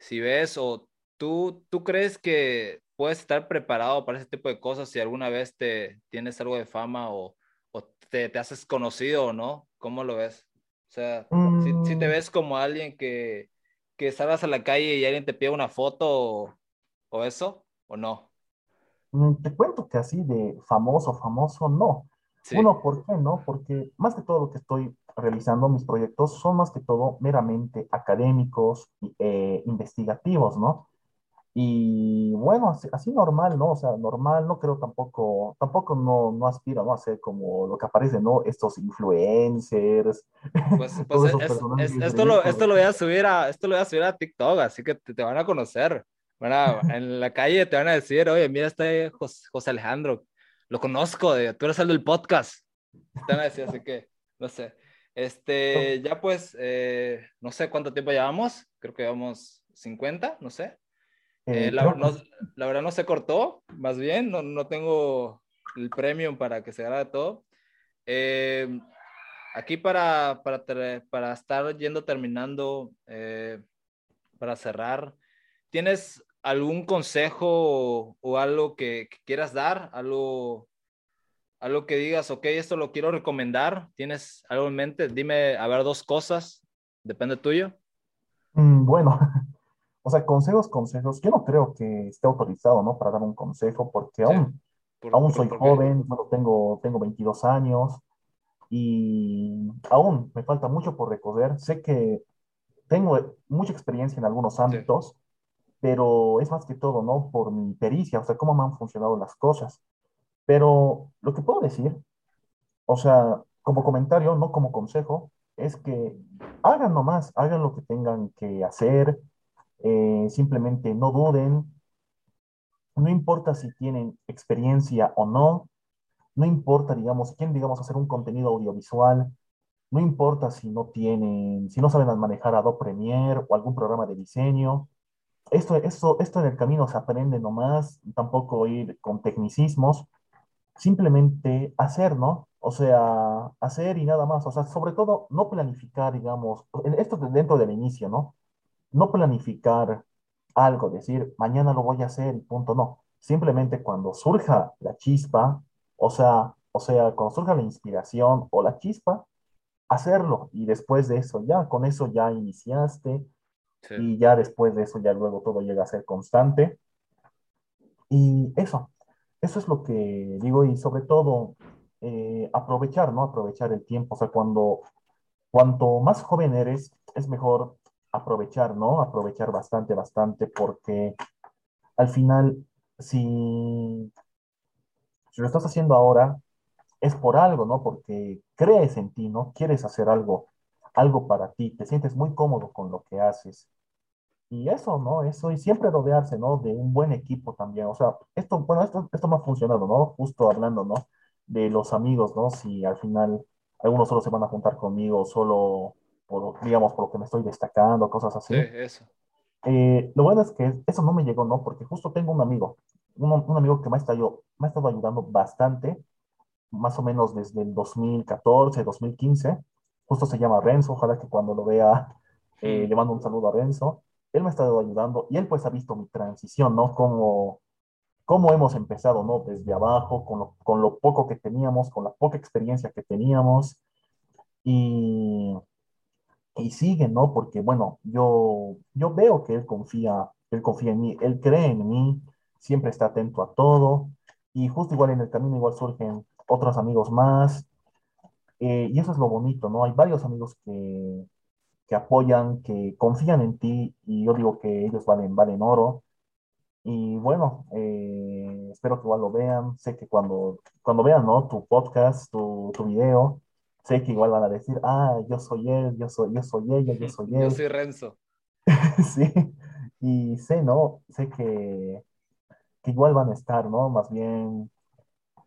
si ves o tú, tú crees que puedes estar preparado para ese tipo de cosas si alguna vez te tienes algo de fama o, o te, te, haces conocido o no? ¿Cómo lo ves? O sea, si, si, te mm. ves como alguien que, que salgas a la calle y alguien te pide una foto o, o eso, o no? Mm, te cuento que así de famoso, famoso, no. Uno, ¿por qué no? Porque más que todo lo que estoy realizando, mis proyectos son más que todo meramente académicos, e investigativos, ¿no? Y bueno, así, normal, ¿no? O sea, normal, no creo tampoco, tampoco no, no aspiro, ¿no? A ser como lo que aparece, ¿no? Estos influencers. Pues, pues esto, lo, esto, lo voy a subir a, esto lo voy a subir a TikTok, así que te, van a conocer. Bueno, en la calle te van a decir, oye, mira, este José, José Alejandro, lo conozco, de, tú eres el del podcast. Te van a decir, así que, no sé. Este, ya pues, eh, no sé cuánto tiempo llevamos, creo que llevamos 50, no sé. Eh, la, la, verdad no se cortó, más bien, no, no tengo el premium para que se haga todo. Eh, aquí para, para, para, estar yendo terminando, para cerrar, ¿tienes algún consejo o, algo que, quieras dar? ¿Algo, algo que digas, ok, esto lo quiero recomendar? ¿Tienes algo en mente? Dime, a ver, dos cosas. Depende tuyo. Mm, bueno, o sea, consejos, consejos. Yo no creo que esté autorizado, ¿no? Para dar un consejo, porque aún, aún soy joven, bueno, tengo, tengo 22 años y aún me falta mucho por recorrer. Sé que tengo mucha experiencia en algunos ámbitos, pero es más que todo, ¿no? Por mi pericia, o sea, cómo me han funcionado las cosas. Pero lo que puedo decir, o sea, como comentario, no como consejo, es que hagan nomás, hagan lo que tengan que hacer, eh, simplemente no duden, no importa si tienen experiencia o no, no importa, digamos, quién, digamos, hacer un contenido audiovisual, no importa si no tienen, si no saben manejar Adobe Premiere o algún programa de diseño. Esto, esto, esto en el camino se aprende nomás, tampoco ir con tecnicismos, simplemente hacer, ¿no? O sea, hacer y nada más. O sea, sobre todo, no planificar, digamos, esto dentro del inicio, ¿no? No planificar algo, decir, mañana lo voy a hacer y punto, no. Simplemente cuando surja la chispa, o sea, o sea, cuando surja la inspiración o la chispa, hacerlo. Y después de eso, ya, con eso ya iniciaste. Y ya después de eso, ya luego todo llega a ser constante. Y eso, eso es lo que digo. Y sobre todo, eh, aprovechar, ¿no? Aprovechar el tiempo. O sea, cuando, cuanto más joven eres, es mejor aprovechar, ¿no? Aprovechar bastante, bastante, porque al final, si, si lo estás haciendo ahora, es por algo, ¿no? Porque crees en ti, ¿no? Quieres hacer algo, algo para ti, te sientes muy cómodo con lo que haces. Y eso, ¿no? Eso, y siempre rodearse, ¿no? De un buen equipo también. O sea, esto, bueno, esto, esto me ha funcionado, ¿no? Justo hablando, ¿no? De los amigos, ¿no? Si al final algunos solo se van a juntar conmigo, solo por, digamos, por lo que me estoy destacando, cosas así. Sí, eso. Eh, lo bueno es que eso no me llegó, ¿no? Porque justo tengo un amigo, un, un amigo que me ha, estado, me ha estado ayudando bastante, más o menos desde el 2014, 2015. Justo se llama Renzo, ojalá que cuando lo vea eh, le mando un saludo a Renzo. Él me ha estado ayudando y él pues ha visto mi transición, ¿no? Como cómo hemos empezado, ¿no? Desde abajo, con lo, con lo poco que teníamos, con la poca experiencia que teníamos. Y y sigue, ¿no? Porque, bueno, yo, yo veo que él confía, él confía en mí, él cree en mí, siempre está atento a todo, y justo igual en el camino igual surgen otros amigos más, eh, y eso es lo bonito, ¿no? Hay varios amigos que, que apoyan, que confían en ti, y yo digo que ellos valen, valen oro, y bueno, eh, espero que igual lo vean, sé que cuando, cuando vean, ¿no? Tu podcast, tu, tu video, sé que igual van a decir, ah, yo soy él, yo soy, yo soy ella, yo soy él. Yo soy Renzo. sí, y sé, ¿no? Sé que, que igual van a estar, ¿no? Más bien,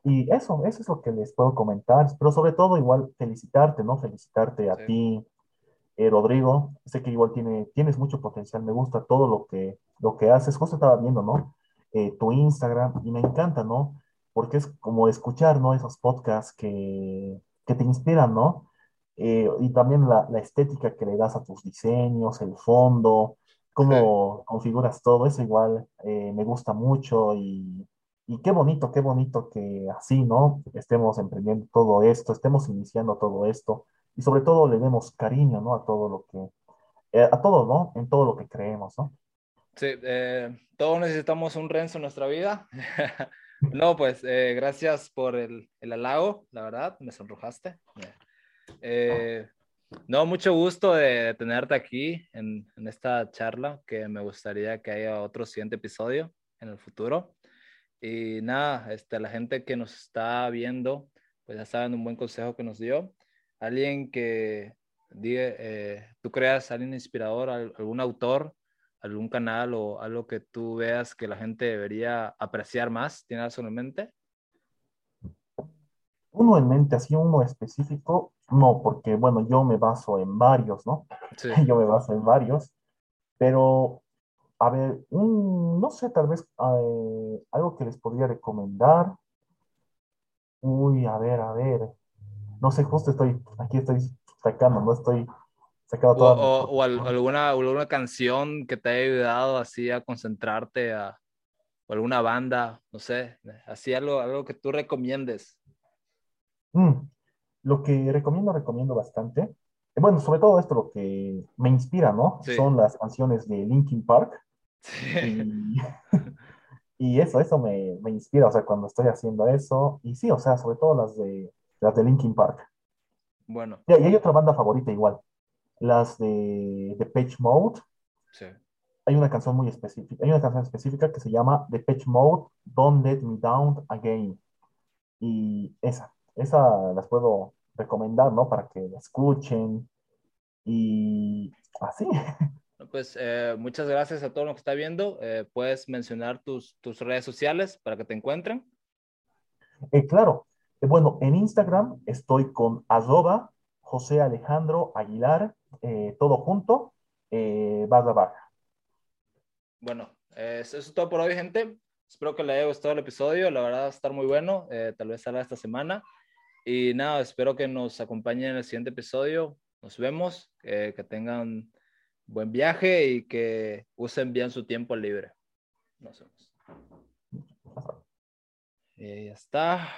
y eso, eso es lo que les puedo comentar, pero sobre todo igual felicitarte, ¿no? Felicitarte a Sí, ti, eh, Rodrigo, sé que igual tiene, tienes mucho potencial, me gusta todo lo que, lo que haces, justo estaba viendo, ¿no? Eh, tu Instagram, y me encanta, ¿no? Porque es como escuchar, ¿no? Esos podcasts que, que te inspiran, ¿no? Eh, y también la, la estética que le das a tus diseños, el fondo, sí, cómo configuras todo, eso igual me gusta mucho y, y qué bonito, qué bonito que así, ¿no? Estemos emprendiendo todo esto, estemos iniciando todo esto y sobre todo le demos cariño, ¿no? A todo lo que, eh, a todo, ¿no? En todo lo que creemos, ¿no? sí, eh, todos necesitamos un Renzo en nuestra vida. No, pues eh, gracias por el, el halago, la verdad, me sonrojaste. Eh, no, mucho gusto de tenerte aquí en, en esta charla, que me gustaría que haya otro siguiente episodio en el futuro. Y nada, este, la gente que nos está viendo, pues ya saben un buen consejo que nos dio. Alguien que diga, eh, tú creas alguien inspirador, al- algún autor, algún canal o algo que tú veas que la gente debería apreciar más. ¿Tienes eso en mente? Uno en mente, así uno específico, no, porque bueno, yo me baso en varios, ¿no? Sí. Yo me baso en varios, pero a ver, un, no sé, tal vez eh, algo que les podría recomendar. Uy, a ver, a ver. No sé, justo estoy, aquí estoy sacando, no estoy sacando O, toda mi o- alguna, alguna canción que te haya ayudado así a concentrarte, a, o alguna banda, no sé, así algo, algo que tú recomiendes. Mm, lo que recomiendo, recomiendo bastante. Bueno, sobre todo esto lo que me inspira, ¿no? Sí, Son las canciones de Linkin Park sí. y, y eso, eso me, me inspira, o sea, cuando estoy haciendo eso. Y sí, o sea, sobre todo las de, las de Linkin Park. Bueno, y hay otra banda favorita igual, las de Depeche Mode. sí. Hay una canción muy específica, hay una canción específica que se llama Depeche Mode, Don't Let Me Down Again. Y esa, esa las puedo recomendar, ¿no? Para que la escuchen y así. Pues eh, muchas gracias a todo lo que está viendo. Eh, puedes mencionar tus, tus redes sociales para que te encuentren. Eh, claro, bueno, en Instagram estoy con arroba José Alejandro Aguilar, todo junto, barra baja. Bueno, eso es todo por hoy, gente. Espero que les haya gustado el episodio. La verdad va a estar muy bueno. tal vez salga esta semana. Y nada, espero que nos acompañen en el siguiente episodio. Nos vemos. que tengan buen viaje y que usen bien su tiempo libre. Nos vemos. Y está.